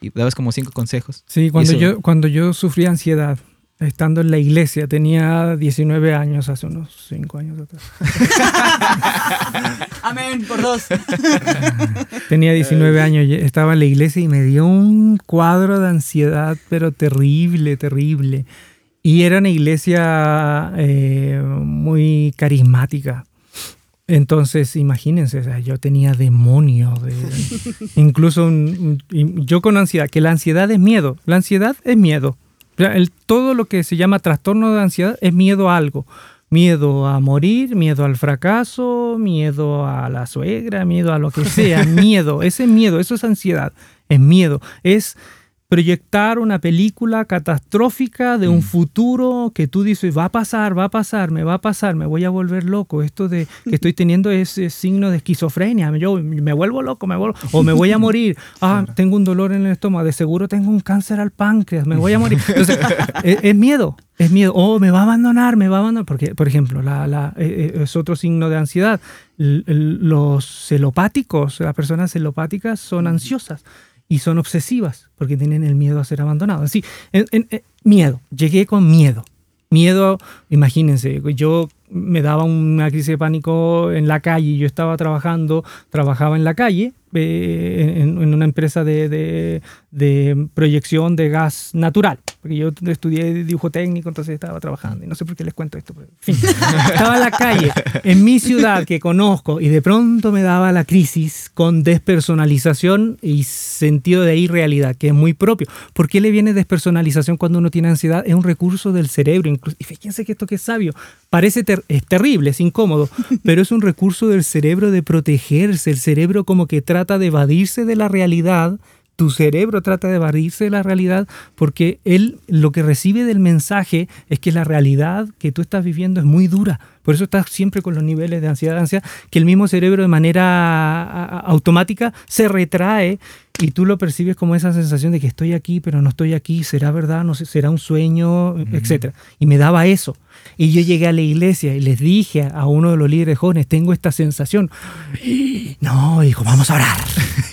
Y dabas como cinco consejos. Sí, cuando Eso- yo, cuando yo sufrí ansiedad, estando en la iglesia, tenía 19 años, hace unos 5 años atrás. [laughs] Amén, por dos. [laughs] Tenía 19 años, estaba en la iglesia y me dio un cuadro de ansiedad, pero terrible, terrible. Y era una iglesia eh, muy carismática. Entonces, imagínense, o sea, yo tenía demonios, de- [laughs] incluso un- un- y yo con ansiedad, que la ansiedad es miedo, la ansiedad es miedo. O sea, el- todo lo que se llama trastorno de ansiedad es miedo a algo. Miedo a morir, miedo al fracaso, miedo a la suegra, miedo a lo que sea, [laughs] miedo, ese es miedo, eso es ansiedad, es miedo, es proyectar una película catastrófica de un futuro que tú dices, va a pasar, va a pasar, me va a pasar, me voy a volver loco. Esto de que estoy [laughs] teniendo ese signo de esquizofrenia, yo me vuelvo loco, me vuelvo, o me voy a morir. [laughs] Ah, tengo un dolor en el estómago, de seguro tengo un cáncer al páncreas, me voy a morir. [laughs] Entonces, es, es miedo, es miedo. Oh, me va a abandonar, me va a abandonar. Porque, por ejemplo, la, la- eh, eh, es otro signo de ansiedad. Los celopáticos, las personas celopáticas son ansiosas. Y son obsesivas porque tienen el miedo a ser abandonados. En- miedo, llegué con miedo. Miedo, imagínense, yo me daba una crisis de pánico en la calle, yo estaba trabajando, trabajaba en la calle, eh, en, en una empresa de, de- de proyección de gas natural, porque yo estudié dibujo técnico, entonces estaba trabajando, y no sé por qué les cuento esto, pero en fin, [laughs] estaba en la calle, en mi ciudad que conozco, y de pronto me daba la crisis con despersonalización y sentido de irrealidad, que es muy propio. ¿Por qué le viene despersonalización cuando uno tiene ansiedad? Es un recurso del cerebro, incluso, y fíjense que esto que es sabio, parece ter- es terrible, es incómodo, pero es un recurso del cerebro de protegerse, el cerebro como que trata de evadirse de la realidad tu cerebro trata de evadirse de la realidad porque él lo que recibe del mensaje es que la realidad que tú estás viviendo es muy dura. Por eso estás siempre con los niveles de ansiedad, ansiedad, que el mismo cerebro de manera automática se retrae y tú lo percibes como esa sensación de que estoy aquí, pero no estoy aquí, será verdad, no sé, será un sueño, etcétera. Y me daba eso. Y yo llegué a la iglesia y les dije a uno de los líderes jóvenes, tengo esta sensación. [gasps] No, dijo, vamos a orar.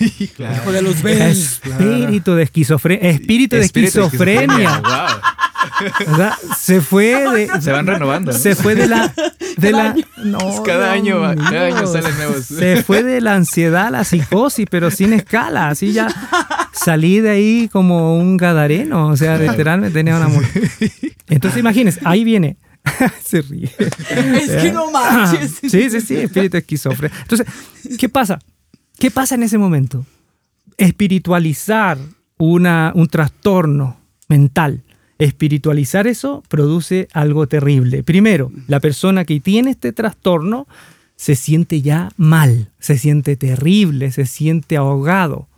[laughs] Hijo de los Espíritu de esquizofrenia. Espíritu de Espíritu de esquizofrenia. Wow. [laughs] Se fue de. Se van renovando. ¿no? Se fue de la. [laughs] De la no, Cada año cada año salen nuevos. Se fue de la ansiedad a la psicosis, pero sin escala. Así ya salí de ahí como un gadareno. O sea, literalmente tenía una mula. [laughs] Entonces, imagínense, ahí viene. Se ríe. Es que no manches. Sí, sí, sí, espíritu esquizofrénico. Entonces, ¿qué pasa? ¿Qué pasa en ese momento? Espiritualizar una, un trastorno mental. Espiritualizar eso produce algo terrible. Primero, la persona que tiene este trastorno se siente ya mal, se siente terrible, se siente ahogado.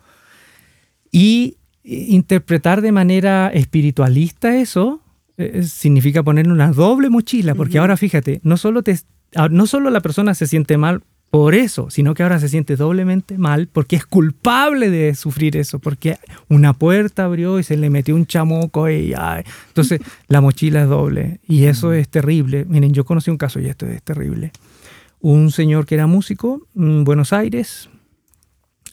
Y eh, interpretar de manera espiritualista eso eh, significa ponerle una doble mochila, porque ahora fíjate, no solo, te, ah, no solo la persona se siente mal por eso, sino que ahora se siente doblemente mal porque es culpable de sufrir eso, porque una puerta abrió y se le metió un chamoco y ay, entonces [laughs] la mochila es doble y eso es terrible. Miren, yo conocí un caso y esto es terrible. Un señor que era músico en Buenos Aires,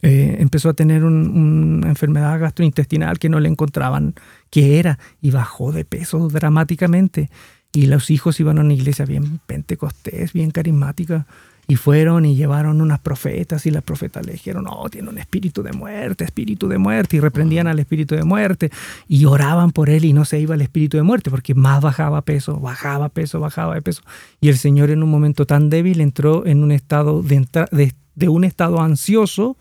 eh, empezó a tener un- una enfermedad gastrointestinal que no le encontraban qué era y bajó de peso dramáticamente. Y los hijos iban a una iglesia bien pentecostés, bien carismática, y fueron y llevaron unas profetas y las profetas le dijeron, no, tiene un espíritu de muerte, espíritu de muerte, y reprendían al espíritu de muerte y oraban por él y no se iba el espíritu de muerte porque más bajaba peso, bajaba peso, bajaba de peso. Y el Señor en un momento tan débil entró en un estado de, de un estado ansioso,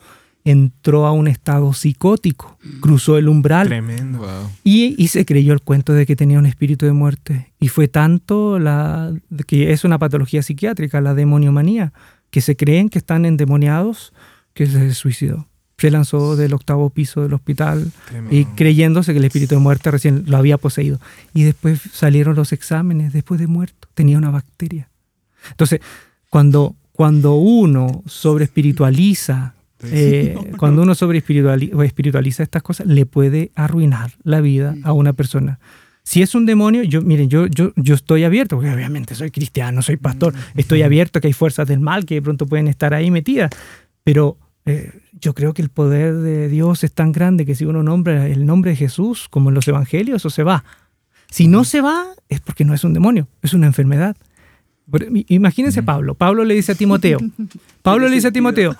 entró a un estado psicótico, cruzó el umbral Tremendo. Wow. y, y se creyó el cuento de que tenía un espíritu de muerte. Y fue tanto la que es una patología psiquiátrica, la demoniomanía, que se creen que están endemoniados, que se suicidó. Se lanzó del octavo piso del hospital Tremendo. y creyéndose que el espíritu de muerte recién lo había poseído. Y después salieron los exámenes, después de muerto, tenía una bacteria. Entonces, cuando, cuando uno sobre espiritualiza, eh, [laughs] cuando uno sobre espiritualiza estas cosas, le puede arruinar la vida a una persona. Si es un demonio, yo, miren, yo, yo, yo estoy abierto, porque obviamente soy cristiano, soy pastor, estoy abierto a que hay fuerzas del mal que de pronto pueden estar ahí metidas, pero eh, yo creo que el poder de Dios es tan grande que si uno nombra el nombre de Jesús, como en los evangelios, eso se va. Si no se va, es porque no es un demonio, es una enfermedad. Imagínense Pablo. Pablo le dice a Timoteo, [laughs] Pablo le dice a Timoteo,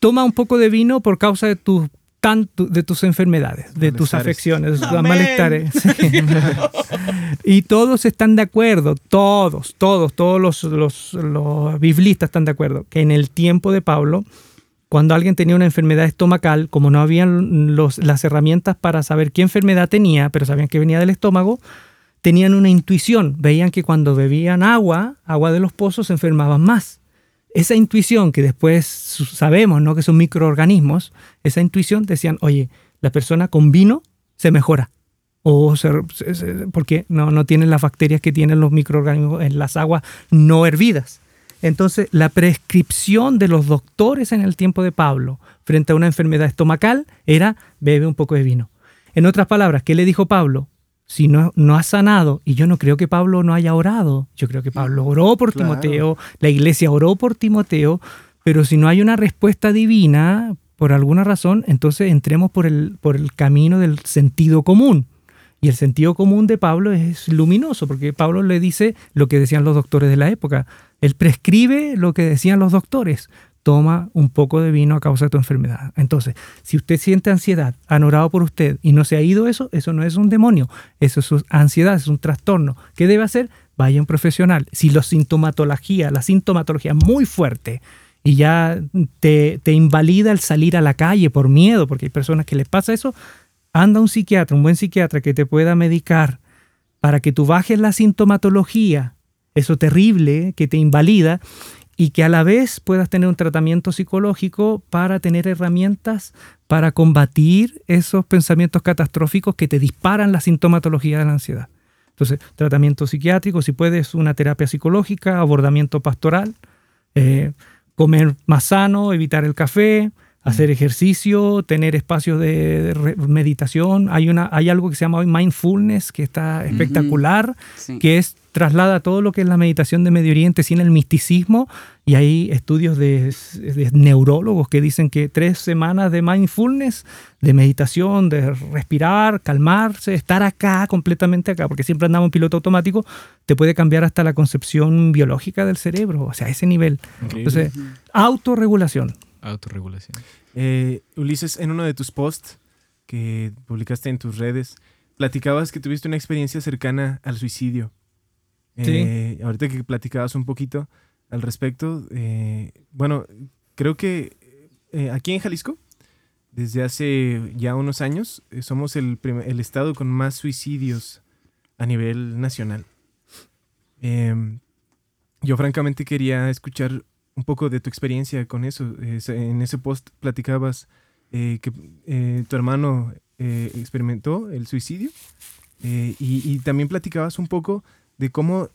toma un poco de vino por causa de tus tanto de tus enfermedades, de tus afecciones, de tus Amén. malestares. Sí. [laughs] y todos están de acuerdo, todos, todos, todos los, los, los biblistas están de acuerdo, que en el tiempo de Pablo, cuando alguien tenía una enfermedad estomacal, como no habían los, las herramientas para saber qué enfermedad tenía, pero sabían que venía del estómago, tenían una intuición, veían que cuando bebían agua, agua de los pozos, se enfermaban más. Esa intuición que después sabemos, ¿no? Que son microorganismos, esa intuición decían, oye, la persona con vino se mejora. O porque no, no tienen las bacterias que tienen los microorganismos en las aguas no hervidas. Entonces, la prescripción de los doctores en el tiempo de Pablo frente a una enfermedad estomacal era bebe un poco de vino. En otras palabras, ¿qué le dijo Pablo? Si no, no has sanado, y yo no creo que Pablo no haya orado, yo creo que Pablo oró por Claro. Timoteo, la iglesia oró por Timoteo, pero si no hay una respuesta divina, por alguna razón, entonces entremos por el, por el camino del sentido común. Y el sentido común de Pablo es luminoso, porque Pablo le dice lo que decían los doctores de la época. Él prescribe lo que decían los doctores. Toma un poco de vino a causa de tu enfermedad. Entonces, si usted siente ansiedad, han orado por usted y no se ha ido eso, eso no es un demonio, eso es ansiedad, es un trastorno. ¿Qué debe hacer? Vaya a un profesional. Si la sintomatología, la sintomatología es muy fuerte, y ya te, te, invalida el salir a la calle por miedo, porque hay personas que les pasa eso, anda un psiquiatra, un buen psiquiatra que te pueda medicar para que tú bajes la sintomatología, eso terrible que te invalida, y que a la vez puedas tener un tratamiento psicológico para tener herramientas para combatir esos pensamientos catastróficos que te disparan la sintomatología de la ansiedad. Entonces, tratamiento psiquiátrico, si puedes, una terapia psicológica, abordamiento pastoral. Eh, comer más sano, evitar el café, hacer ejercicio, tener espacios de, meditación. Hay, una, hay algo que se llama mindfulness, que está espectacular, que es traslada todo lo que es la meditación de Medio Oriente sin el misticismo. Y hay estudios de, neurólogos que dicen que tres semanas de mindfulness, de meditación, de respirar, calmarse, estar acá, completamente acá, porque siempre andamos en piloto automático, te puede cambiar hasta la concepción biológica del cerebro, o sea, a ese nivel. Entonces, autorregulación. Autorregulación. Eh, Ulises, en uno de tus posts que publicaste en tus redes, platicabas que tuviste una experiencia cercana al suicidio. Eh, ahorita que platicabas un poquito al respecto, eh, bueno, creo que aquí en Jalisco, desde hace ya unos años, somos el, el, estado con más suicidios a nivel nacional. Em, yo francamente quería escuchar un poco de tu experiencia con eso. en ese post platicabas eh, que eh, tu hermano eh, experimentó el suicidio y, también platicabas un poco de cómo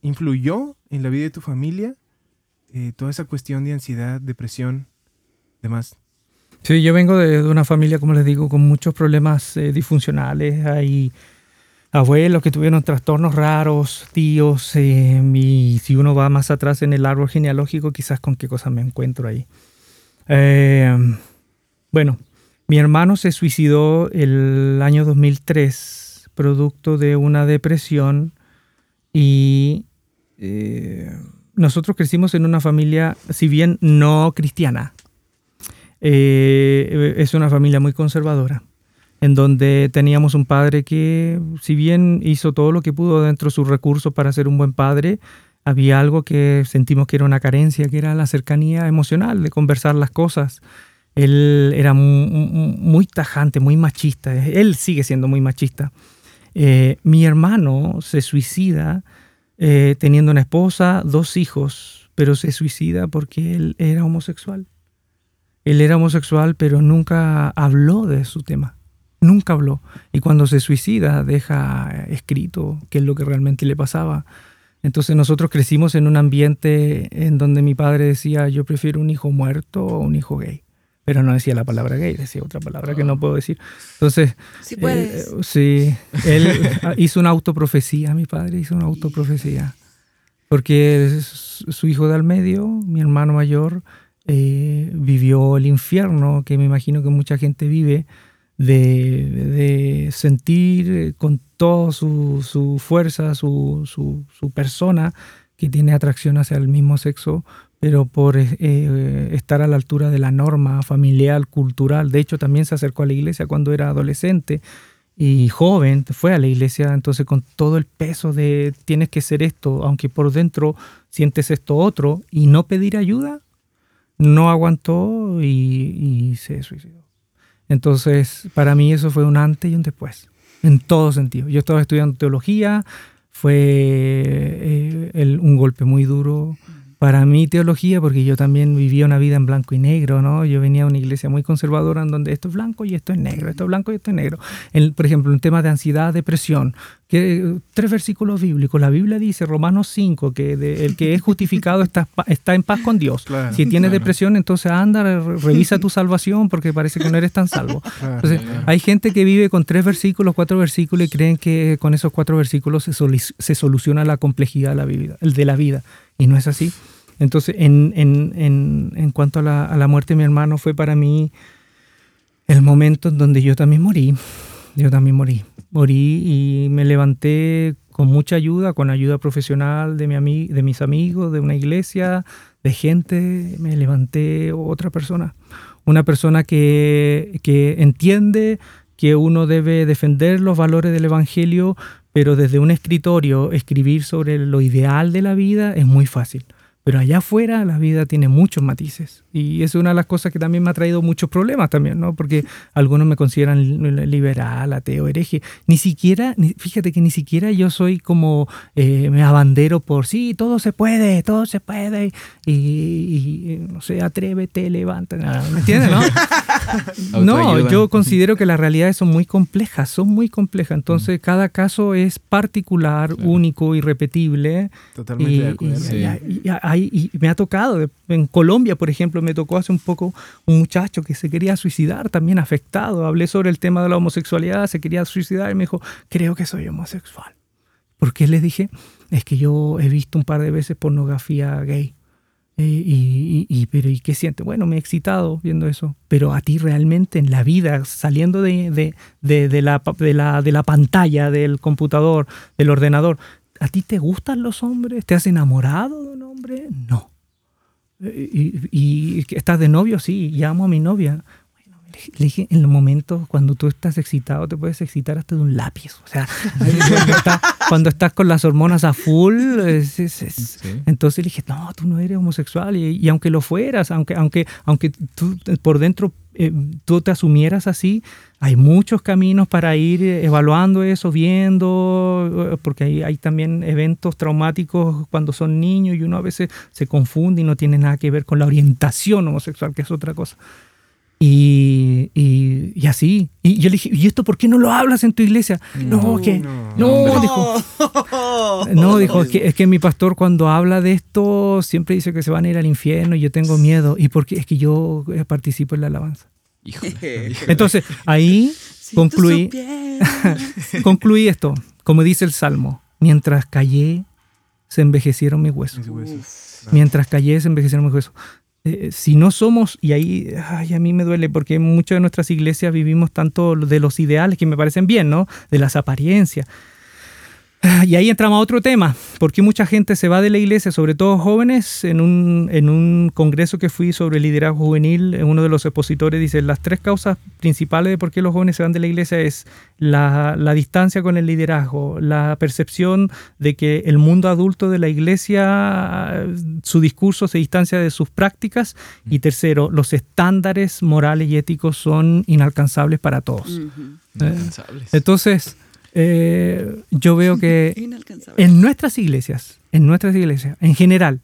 influyó en la vida de tu familia toda esa cuestión de ansiedad, depresión, demás. Sí, yo vengo de, una familia, como les digo, con muchos problemas disfuncionales. Hay abuelos que tuvieron trastornos raros, tíos, eh, y si uno va más atrás en el árbol genealógico, quizás con qué cosas me encuentro ahí. Eh, bueno, mi hermano se suicidó el año 2003, producto de una depresión, y eh, nosotros crecimos en una familia, si bien no cristiana, es una familia muy conservadora en donde teníamos un padre que, si bien hizo todo lo que pudo dentro de sus recursos para ser un buen padre, había algo que sentimos que era una carencia, que era la cercanía emocional, de conversar las cosas. Él era muy, tajante, muy machista. Él sigue siendo muy machista. Eh, mi hermano se suicida eh, teniendo una esposa, dos hijos, pero se suicida porque él era homosexual. Él era homosexual, pero nunca habló de su tema nunca habló. Y cuando se suicida deja escrito qué es lo que realmente le pasaba. Entonces nosotros crecimos en un ambiente en donde mi padre decía yo prefiero un hijo muerto o un hijo gay. Pero no decía la palabra gay, decía otra palabra que no puedo decir. Entonces, sí, puedes. Eh, sí él hizo una autoprofecía, mi padre hizo una autoprofecía. Porque su hijo de al medio, mi hermano mayor, eh, vivió el infierno que me imagino que mucha gente vive de, sentir con toda su, fuerza, su, persona, que tiene atracción hacia el mismo sexo, pero por eh, eh, estar a la altura de la norma familiar, cultural. De hecho, también se acercó a la iglesia cuando era adolescente y joven, fue a la iglesia entonces con todo el peso de tienes que ser esto, aunque por dentro sientes esto otro, y no pedir ayuda, no aguantó y se suicidó. Entonces, para mí eso fue un antes y un después, en todo sentido. Yo estaba estudiando teología, fue eh, un golpe muy duro para mí teología, porque yo también vivía una vida en blanco y negro, ¿no? Yo venía a una iglesia muy conservadora en donde esto es blanco y esto es negro, esto es blanco y esto es negro. por ejemplo, un tema de ansiedad, depresión, que, tres versículos bíblicos. La Biblia dice, Romanos 5, que el que es justificado está, está en paz con Dios. si tienes depresión, entonces anda, revisa tu salvación porque parece que no eres tan salvo. [laughs] entonces, hay gente que vive con tres versículos, cuatro versículos y creen que con esos cuatro versículos se, se soluciona la complejidad de la vida. Y no es así. Entonces, en, en, en, en cuanto a la, a la muerte de mi hermano, fue para mí el momento en donde yo también morí. Yo también morí. Morí y me levanté con mucha ayuda, con ayuda profesional de, mi ami- de mis amigos, de una iglesia, de gente. Me levanté otra persona. Una persona que, que entiende que uno debe defender los valores del Evangelio, pero desde un escritorio escribir sobre lo ideal de la vida es muy fácil. Pero allá afuera la vida tiene muchos matices. Y es una de las cosas que también me ha traído muchos problemas también, ¿no? Porque algunos me consideran li- liberal, ateo, hereje. Ni siquiera, fíjate que ni siquiera yo soy como, eh, me abandero por, sí, todo se puede, todo se puede. Y, y, no sé, atrévete, levanta. No, ¿Me entiendes, no? [laughs] No, yo considero que las realidades son muy complejas, son muy complejas. Entonces, cada caso es particular, Claro. único, irrepetible. Totalmente Y, de acuerdo. y- Sí. y- y y me ha tocado, en Colombia, por ejemplo, me tocó hace un poco un muchacho que se quería suicidar, también afectado. Hablé sobre el tema de la homosexualidad, se quería suicidar y me dijo, creo que soy homosexual. ¿Por qué le dije? Es que yo he visto un par de veces pornografía gay. Eh, y, pero ¿y qué siente? Bueno, me he excitado viendo eso. Pero a ti realmente en la vida, saliendo de, de- de- de, la, de la pantalla, del computador, del ordenador, ¿a ti te gustan los hombres? ¿Te has enamorado de un hombre? No. Eh, ¿Y, y- estás de novio? Sí, llamo a mi novia. Bueno, le dije- le dije, en los momentos cuando tú estás excitado, te puedes excitar hasta de un lápiz. O sea, [laughs] cuando, estás, cuando estás con las hormonas a full, es- es- es- Sí. entonces le dije, no, tú no eres homosexual. Y, y aunque lo fueras, aunque, aunque, aunque tú eh, por dentro eh, tú te asumieras así, hay muchos caminos para ir eh, evaluando eso, viendo, eh, porque hay, hay también eventos traumáticos cuando son niños y uno a veces se confunde y no tiene nada que ver con la orientación homosexual, que es otra cosa. Y, y, y así. Y yo le dije, ¿y esto por qué no lo hablas en tu iglesia? No, que... no. No, dijo. No, dijo, es que, es que mi pastor cuando habla de esto siempre dice que se van a ir al infierno y yo tengo miedo. Y porque es que yo eh, participo en la alabanza. Híjole. [laughs] Entonces, ahí Si concluí, [laughs] concluí esto, como dice el Salmo, mientras callé, se envejecieron mis huesos. Mis huesos. Uf. Mientras callé, se envejecieron mis huesos. Eh, si no somos, y ahí ay, a mí me duele porque muchas de nuestras iglesias vivimos tanto de los ideales que me parecen bien, ¿no? De las apariencias. Ah, Y ahí entramos a otro tema, porque mucha gente se va de la iglesia, sobre todo jóvenes, en un, en un congreso que fui sobre liderazgo juvenil, eh, uno de los expositores dice, las tres causas principales de por qué los jóvenes se van de la iglesia es la, la distancia con el liderazgo, la percepción de que el mundo adulto de la iglesia, su discurso se distancia de sus prácticas, y tercero, los estándares morales y éticos son inalcanzables para todos. Ujú. Incansables. Entonces, eh, yo veo que en nuestras iglesias, en nuestras iglesias, en general,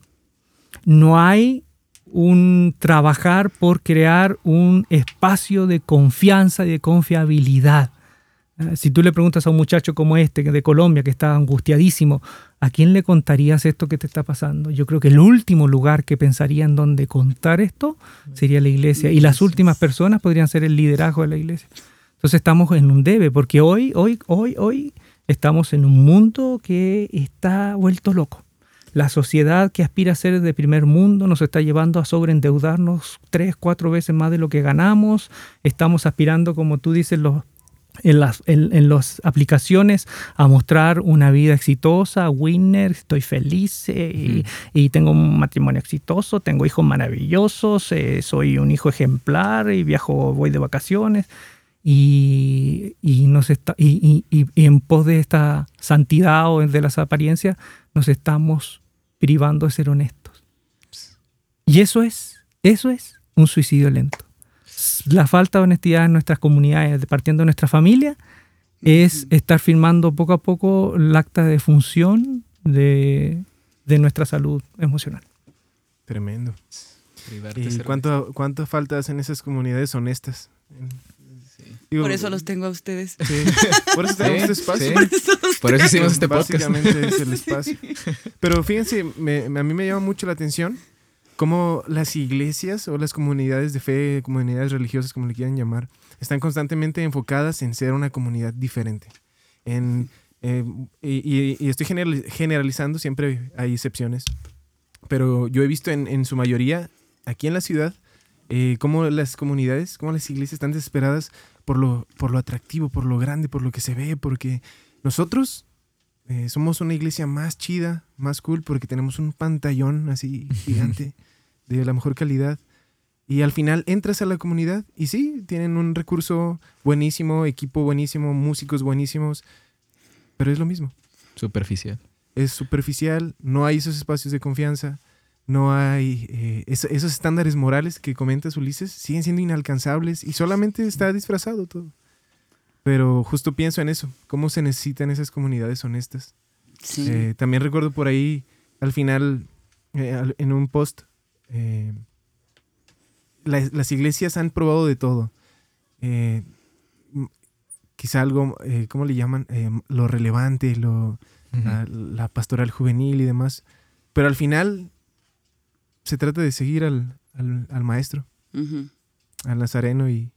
no hay un trabajar por crear un espacio de confianza y de confiabilidad. Eh, Si tú le preguntas a un muchacho como este de Colombia que está angustiadísimo, ¿a quién le contarías esto que te está pasando? Yo creo que el último lugar que pensaría en donde contar esto sería la iglesia y las últimas personas podrían ser el liderazgo de la iglesia. Entonces estamos en un debe, porque hoy, hoy, hoy, hoy estamos en un mundo que está vuelto loco. La sociedad que aspira a ser de primer mundo nos está llevando a sobreendeudarnos tres, cuatro veces más de lo que ganamos. Estamos aspirando, como tú dices, los, en las en, en las aplicaciones a mostrar una vida exitosa, winner, estoy feliz eh, y, y tengo un matrimonio exitoso, tengo hijos maravillosos, eh, soy un hijo ejemplar y viajo, voy de vacaciones y, y, nos está, y, y- y en pos de esta santidad o de las apariencias nos estamos privando de ser honestos. Y eso es, eso es un suicidio lento. La falta de honestidad en nuestras comunidades, partiendo de nuestra familia, es estar firmando poco a poco el acta de función de, de nuestra salud emocional. Tremendo. ¿Y cuánto, cuánto falta hacen esas comunidades honestas? Digo, Por eso los tengo a ustedes. sí, por eso [laughs] tenemos Sí, este espacio. sí. Por eso Por hicimos este podcast. Básicamente es el [laughs] espacio. Pero fíjense, me- a mí me llama mucho la atención cómo las iglesias o las comunidades de fe, comunidades religiosas, como le quieran llamar, están constantemente enfocadas en ser una comunidad diferente. En, eh, y, y- y estoy general- generalizando, siempre hay excepciones. pero yo he visto en, en su mayoría, aquí en la ciudad, eh, cómo las comunidades, cómo las iglesias están desesperadas por lo, por lo atractivo, por lo grande, por lo que se ve, porque nosotros eh, somos una iglesia más chida, más cool, porque tenemos un pantallón así [laughs] gigante, de la mejor calidad. Y al final entras a la comunidad y sí, tienen un recurso buenísimo, equipo buenísimo, músicos buenísimos, pero es lo mismo. Superficial. Es superficial, no hay esos espacios de confianza, no hay eh, es- esos estándares morales que comentas Ulises, siguen siendo inalcanzables y solamente está disfrazado todo. Pero justo pienso en eso, cómo se necesitan esas comunidades honestas. Sí. Eh, también recuerdo por ahí, al final, eh, en un post, eh, la- las iglesias han probado de todo. Eh, quizá algo, eh, ¿cómo le llaman? Eh, lo relevante, lo, la pastoral juvenil y demás. Pero al final se trata de seguir al, al- al maestro, al nazareno y,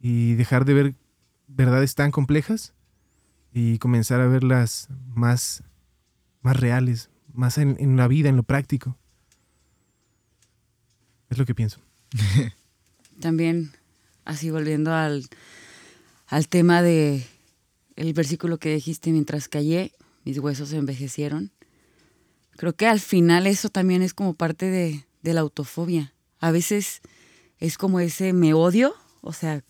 y dejar de ver verdades tan complejas y comenzar a verlas más, más reales, más en, en la vida, en lo práctico. Es lo que pienso. [laughs] También, así volviendo al, al tema de el versículo que dijiste, mientras callé, mis huesos se envejecieron. Creo que al final eso también es como parte de, de la autofobia. A veces es como ese me odio, o sea,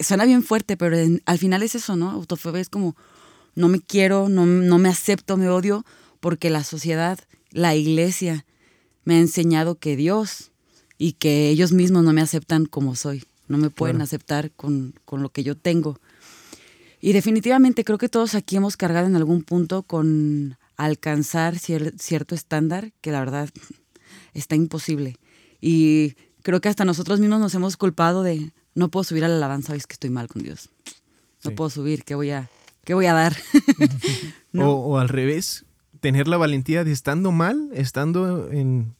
suena bien fuerte, pero en- al final es eso, ¿no? Autofobia es como no me quiero, no, no me acepto, me odio, porque la sociedad, la iglesia, me ha enseñado que Dios y que ellos mismos no me aceptan como soy, no me pueden Claro. aceptar con, con lo que yo tengo. Y definitivamente creo que todos aquí hemos cargado en algún punto con alcanzar cier- cierto estándar que la verdad está imposible. Y creo que hasta nosotros mismos nos hemos culpado de no puedo subir a la alabanza, hoy es que estoy mal con Dios. No Sí. puedo subir, ¿qué voy a, qué voy a dar? [laughs] [laughs] No. O, o al revés, tener la valentía de estando mal, estando en,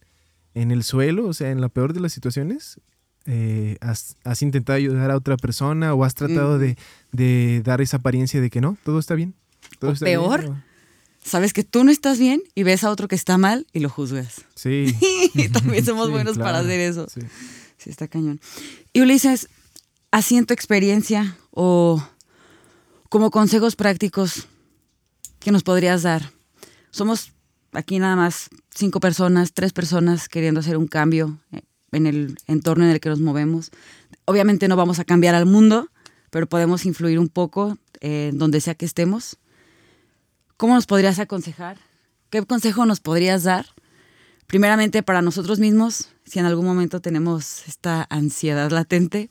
en el suelo, o sea, en la peor de las situaciones, eh, has, has intentado ayudar a otra persona o has tratado de, de dar esa apariencia de que no, todo está bien. todo O está peor. Sabes que tú no estás bien y ves a otro que está mal y lo juzgas. Sí. [laughs] También somos [laughs] Sí, buenos para hacer eso. sí. Sí, está cañón. Y Ulises, así en tu experiencia o como consejos prácticos que nos podrías dar. Somos aquí nada más cinco personas, tres personas queriendo hacer un cambio eh, en el entorno en el que nos movemos. Obviamente no vamos a cambiar al mundo, pero podemos influir un poco eh, en donde sea que estemos. ¿Cómo nos podrías aconsejar? ¿Qué consejo nos podrías dar? Primeramente para nosotros mismos, si en algún momento tenemos esta ansiedad latente,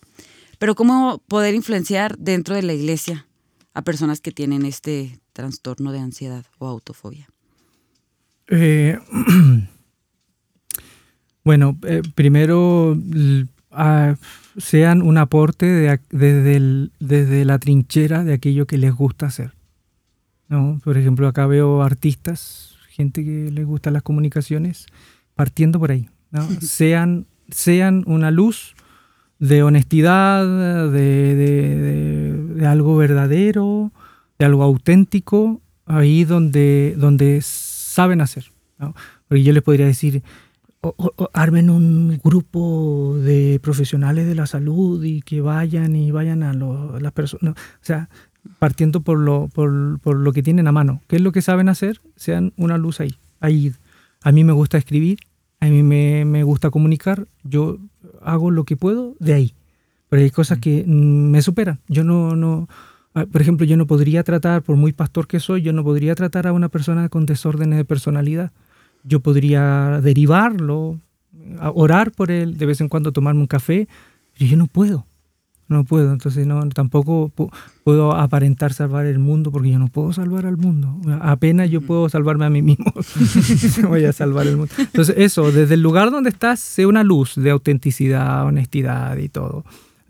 pero cómo poder influenciar dentro de la iglesia a personas que tienen este trastorno de ansiedad o autofobia. Eh, [clears throat] bueno, eh, primero sean un aporte desde la trinchera de aquello que les gusta hacer. ¿No? Por ejemplo, acá veo artistas, gente que les gustan las comunicaciones, partiendo por ahí. ¿no? [laughs] sean, sean una luz de honestidad, de, de- de- de algo verdadero, de algo auténtico, ahí donde, donde saben hacer. ¿no? Porque yo les podría decir, o- o- armen un grupo de profesionales de la salud y que vayan y vayan a, lo- a las personas. O sea, partiendo por lo, por, por lo que tienen a mano. ¿Qué es lo que saben hacer? Sean una luz ahí. ahí. A mí me gusta escribir, a mí me, me gusta comunicar, yo hago lo que puedo de ahí. Pero hay cosas que mm, me superan. Yo no, no, ah, por ejemplo, yo no podría tratar, por muy pastor que soy, yo no podría tratar a una persona con desórdenes de personalidad. Yo podría derivarlo, orar por él, de vez en cuando tomarme un café, pero yo no puedo. No puedo, entonces no, tampoco pu- puedo aparentar salvar el mundo porque yo no puedo salvar al mundo. Apenas yo puedo salvarme a mí mismo. [laughs] voy a salvar el mundo. Entonces, eso, desde el lugar donde estás, sé una luz de autenticidad, honestidad y todo.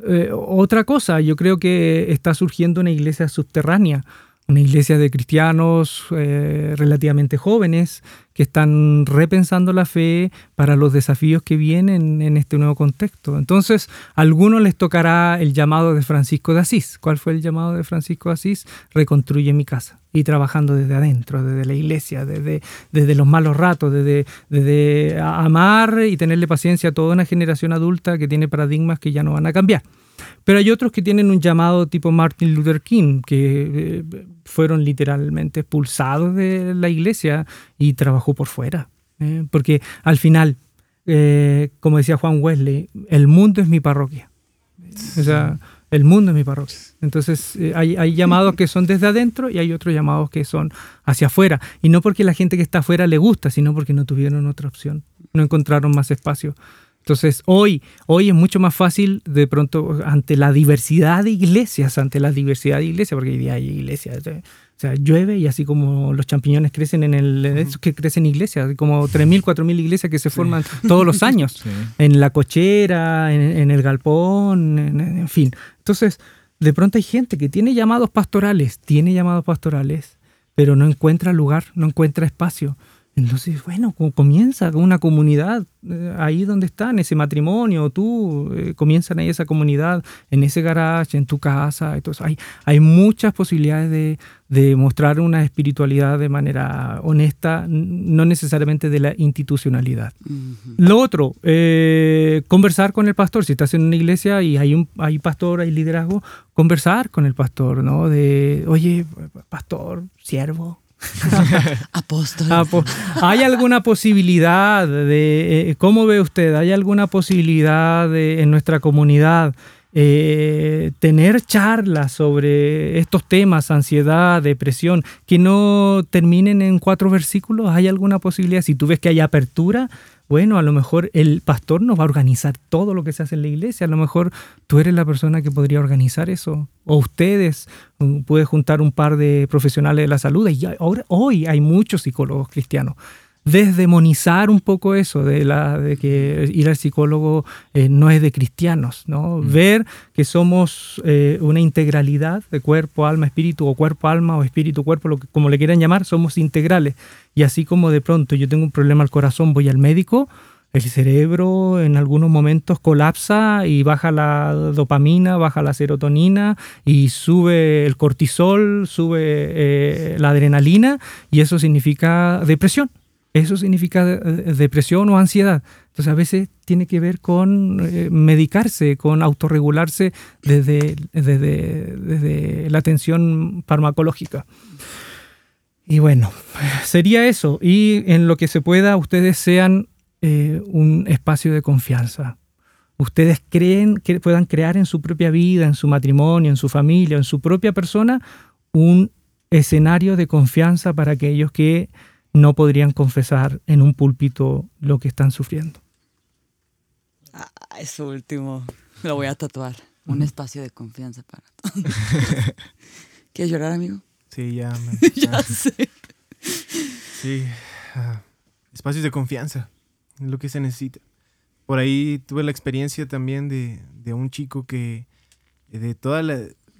Eh, otra cosa, yo creo que está surgiendo una iglesia subterránea una iglesia de cristianos eh, relativamente jóvenes que están repensando la fe para los desafíos que vienen en este nuevo contexto. Entonces, a algunos les tocará el llamado de Francisco de Asís. ¿Cuál fue el llamado de Francisco de Asís? Reconstruye mi casa. Y trabajando desde adentro, desde la iglesia, desde, desde los malos ratos, desde, desde amar y tenerle paciencia a toda una generación adulta que tiene paradigmas que ya no van a cambiar. Pero hay otros que tienen un llamado tipo Martin Luther King, que eh, fueron literalmente expulsados de la iglesia y trabajó por fuera. ¿eh? porque al final, eh, como decía Juan Wesley, el mundo es mi parroquia. O sea, el mundo es mi parroquia. Entonces hay, hay, llamados que son desde adentro y hay otros llamados que son hacia afuera. Y no porque la gente que está afuera le gusta, sino porque no tuvieron otra opción, no encontraron más espacio. Entonces, hoy, hoy es mucho más fácil de pronto ante la diversidad de iglesias, ante la diversidad de iglesias, porque hoy día hay iglesias, o sea, llueve y así como los champiñones crecen en el, que crecen iglesias, como 3.000, 4.000 iglesias que se forman todos los [laughs] años, en la cochera, en, el galpón, en fin. Entonces, de pronto hay gente que tiene llamados pastorales, tiene llamados pastorales, pero no encuentra lugar, no encuentra espacio. Entonces, bueno, comienza una comunidad eh, ahí donde están, ese matrimonio, tú, eh, comienzan ahí esa comunidad, en ese garage, en tu casa. Entonces, hay, hay muchas posibilidades de, de, mostrar una espiritualidad de manera honesta, no necesariamente de la institucionalidad. Lo otro, eh, conversar con el pastor. Si estás en una iglesia y hay un hay pastor, hay liderazgo, conversar con el pastor, ¿no? De, oye, pastor, siervo [laughs] Apóstol. ¿Hay alguna posibilidad de, eh, cómo ve usted, hay alguna posibilidad de, en nuestra comunidad eh, tener charlas sobre estos temas, ansiedad, depresión, que no terminen en cuatro versículos? ¿Hay alguna posibilidad? Si tú ves que hay apertura, bueno, a lo mejor el pastor no va a organizar todo lo que se hace en la iglesia, a lo mejor tú eres la persona que podría organizar eso, o ustedes, mm, puede juntar un par de profesionales de la salud, y ahora, hoy hay muchos psicólogos cristianos desdemonizar un poco eso de, la, de que ir al psicólogo eh, no es de cristianos, ¿no? Mm. Ver que somos eh, una integralidad de cuerpo, alma, espíritu, o cuerpo, alma, o espíritu, cuerpo, lo que, como le quieran llamar, somos integrales. Y así como de pronto yo tengo un problema al corazón, voy al médico, el cerebro en algunos momentos colapsa y baja la dopamina, baja la serotonina y sube el cortisol, sube eh, la adrenalina y eso significa depresión. Eso significa eh, depresión o ansiedad. Entonces a veces tiene que ver con eh, medicarse, con autorregularse desde, desde, la atención farmacológica. Y bueno, sería eso. Y en lo que se pueda, ustedes sean eh, un espacio de confianza. Ustedes creen que puedan crear en su propia vida, en su matrimonio, en su familia, en su propia persona, un escenario de confianza para aquellos que no podrían confesar en un púlpito lo que están sufriendo. Ah, eso último lo voy a tatuar. Un espacio de confianza para todos. [laughs] ¿Quieres llorar, amigo? Sí, [laughs] ya. ya sé. Sí. Ah, espacios de confianza. Es lo que se necesita. Por ahí tuve la experiencia también de, de un chico que de toda, la,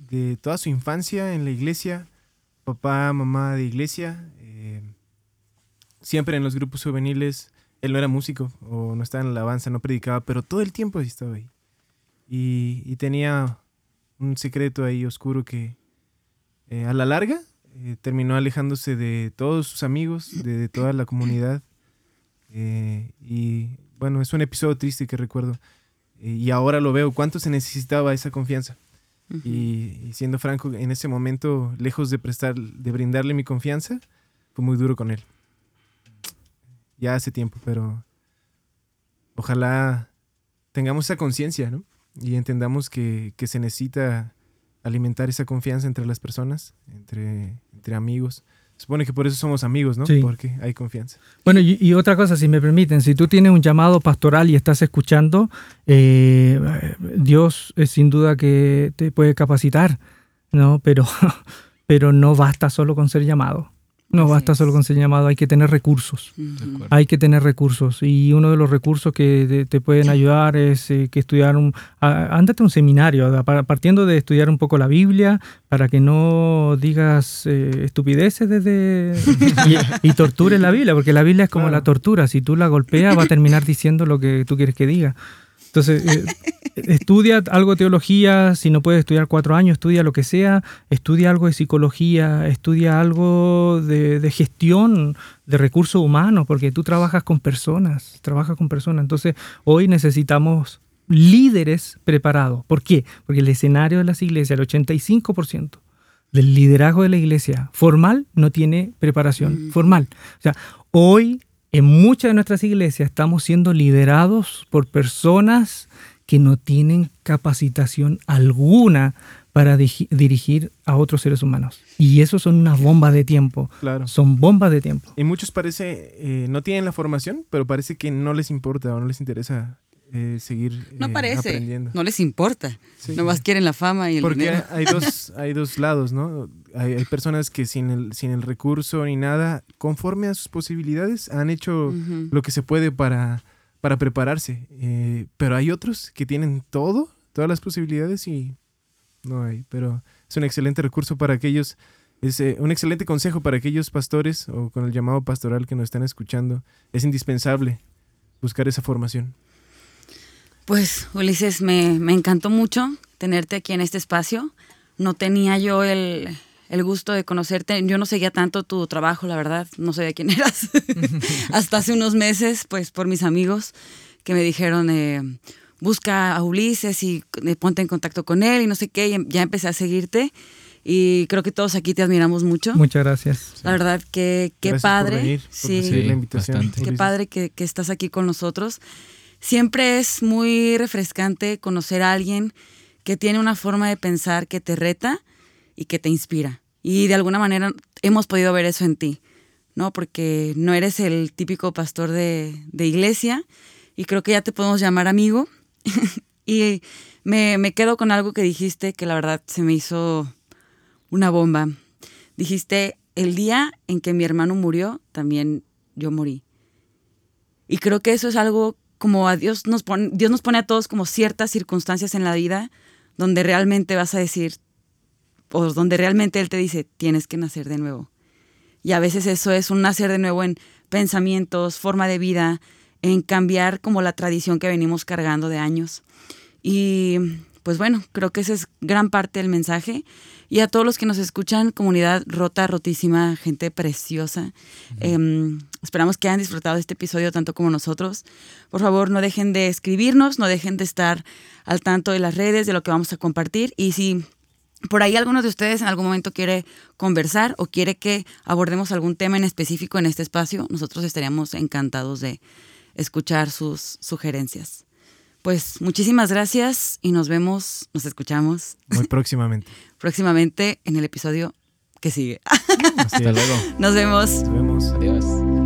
de toda su infancia en la iglesia, papá, mamá de iglesia, siempre en los grupos juveniles, él no era músico o no estaba en la alabanza, no predicaba, pero todo el tiempo estaba ahí. Y, tenía un secreto ahí oscuro que eh, a la larga eh, terminó alejándose de todos sus amigos, de, toda la comunidad. Eh, y bueno, es un episodio triste que recuerdo. y ahora lo veo, cuánto se necesitaba esa confianza. y, y, siendo franco, en ese momento, lejos de prestar, de brindarle mi confianza, fue muy duro con él ya hace tiempo, pero ojalá tengamos esa conciencia, ¿no? Y entendamos que, se necesita alimentar esa confianza entre las personas, entre, entre amigos. Supone que por eso somos amigos, ¿no? Sí. Porque hay confianza. Bueno, y, otra cosa, si me permiten, si tú tienes un llamado pastoral y estás escuchando, eh, Dios es sin duda que te puede capacitar, ¿no? Pero, [laughs] pero no basta solo con ser llamado. No Así basta es. solo con ser llamado, hay que tener recursos. Hay que tener recursos y uno de los recursos que te, te pueden ayudar es eh, que estudiar un... a- ándate a un seminario, partiendo de estudiar un poco la Biblia para que no digas eh, estupideces desde [laughs] y, y tortures la Biblia, porque la Biblia es como Claro. la tortura, si tú la golpeas va a terminar diciendo lo que tú quieres que diga. Entonces, eh, [laughs] estudia algo de teología, si no puedes estudiar cuatro años, estudia lo que sea, estudia algo de psicología, estudia algo de, de gestión de recursos humanos, porque tú trabajas con personas, trabajas con personas. Entonces, hoy necesitamos líderes preparados. ¿Por qué? Porque el escenario de las iglesias, el 85% del liderazgo de la iglesia formal no tiene preparación Mm. formal. O sea, hoy en muchas de nuestras iglesias estamos siendo liderados por personas que no tienen capacitación alguna para dirigir a otros seres humanos. Y eso son unas bombas de tiempo. Claro. Son bombas de tiempo. Y muchos parece, eh, no tienen la formación, pero parece que no les importa o no les interesa eh, seguir No eh, parece, aprendiendo. no les importa. Sí. Nomás quieren la fama y el Porque dinero. hay dos, [laughs] hay dos lados, ¿no? Hay, hay personas que sin el, sin el recurso ni nada, conforme a sus posibilidades, han hecho lo que se puede para, para prepararse. Eh, pero hay otros que tienen todo, todas las posibilidades y no hay. Pero es un excelente recurso para aquellos, es eh, un excelente consejo para aquellos pastores o con el llamado pastoral que nos están escuchando. Es indispensable buscar esa formación. Pues Ulises, me, me encantó mucho tenerte aquí en este espacio. No tenía yo el, el gusto de conocerte. Yo no seguía tanto tu trabajo, la verdad. No sabía quién [laughs] eras. [laughs] Hasta hace unos meses, pues por mis amigos que me dijeron, eh, busca a Ulises y eh, ponte en contacto con él y no sé qué. Y em- ya empecé a seguirte. Y creo que todos aquí te admiramos mucho. Muchas gracias. La verdad que qué Gracias por padre. venir, por sí, recibir la Sí, invitación. bastante. Qué Ulises. padre que, que estás aquí con nosotros. Siempre es muy refrescante conocer a alguien que tiene una forma de pensar que te reta y que te inspira. Y de alguna manera hemos podido ver eso en ti, ¿no? Porque no eres el típico pastor de, de iglesia y creo que ya te podemos llamar amigo. [laughs] y me, me quedo con algo que dijiste que la verdad se me hizo una bomba. Dijiste, el día en que mi hermano murió, también yo morí. Y creo que eso es algo como a Dios nos pone, Dios nos pone a todos como ciertas circunstancias en la vida donde realmente vas a decir, o donde realmente Él te dice, tienes que nacer de nuevo. Y a veces eso es un nacer de nuevo en pensamientos, forma de vida, en cambiar como la tradición que venimos cargando de años. Y pues bueno, creo que esa es gran parte del mensaje. Y a todos los que nos escuchan, comunidad rota, rotísima, gente preciosa. em, esperamos que hayan disfrutado de este episodio tanto como nosotros. Por favor, no dejen de escribirnos, no dejen de estar al tanto de las redes, de lo que vamos a compartir. Y si por ahí alguno de ustedes en algún momento quiere conversar o quiere que abordemos algún tema en específico en este espacio, nosotros estaríamos encantados de escuchar sus sugerencias. Pues muchísimas gracias y nos vemos, nos escuchamos Muy próximamente. [laughs] próximamente en el episodio que sigue. Hasta luego. [laughs] Nos vemos. Nos vemos. Adiós.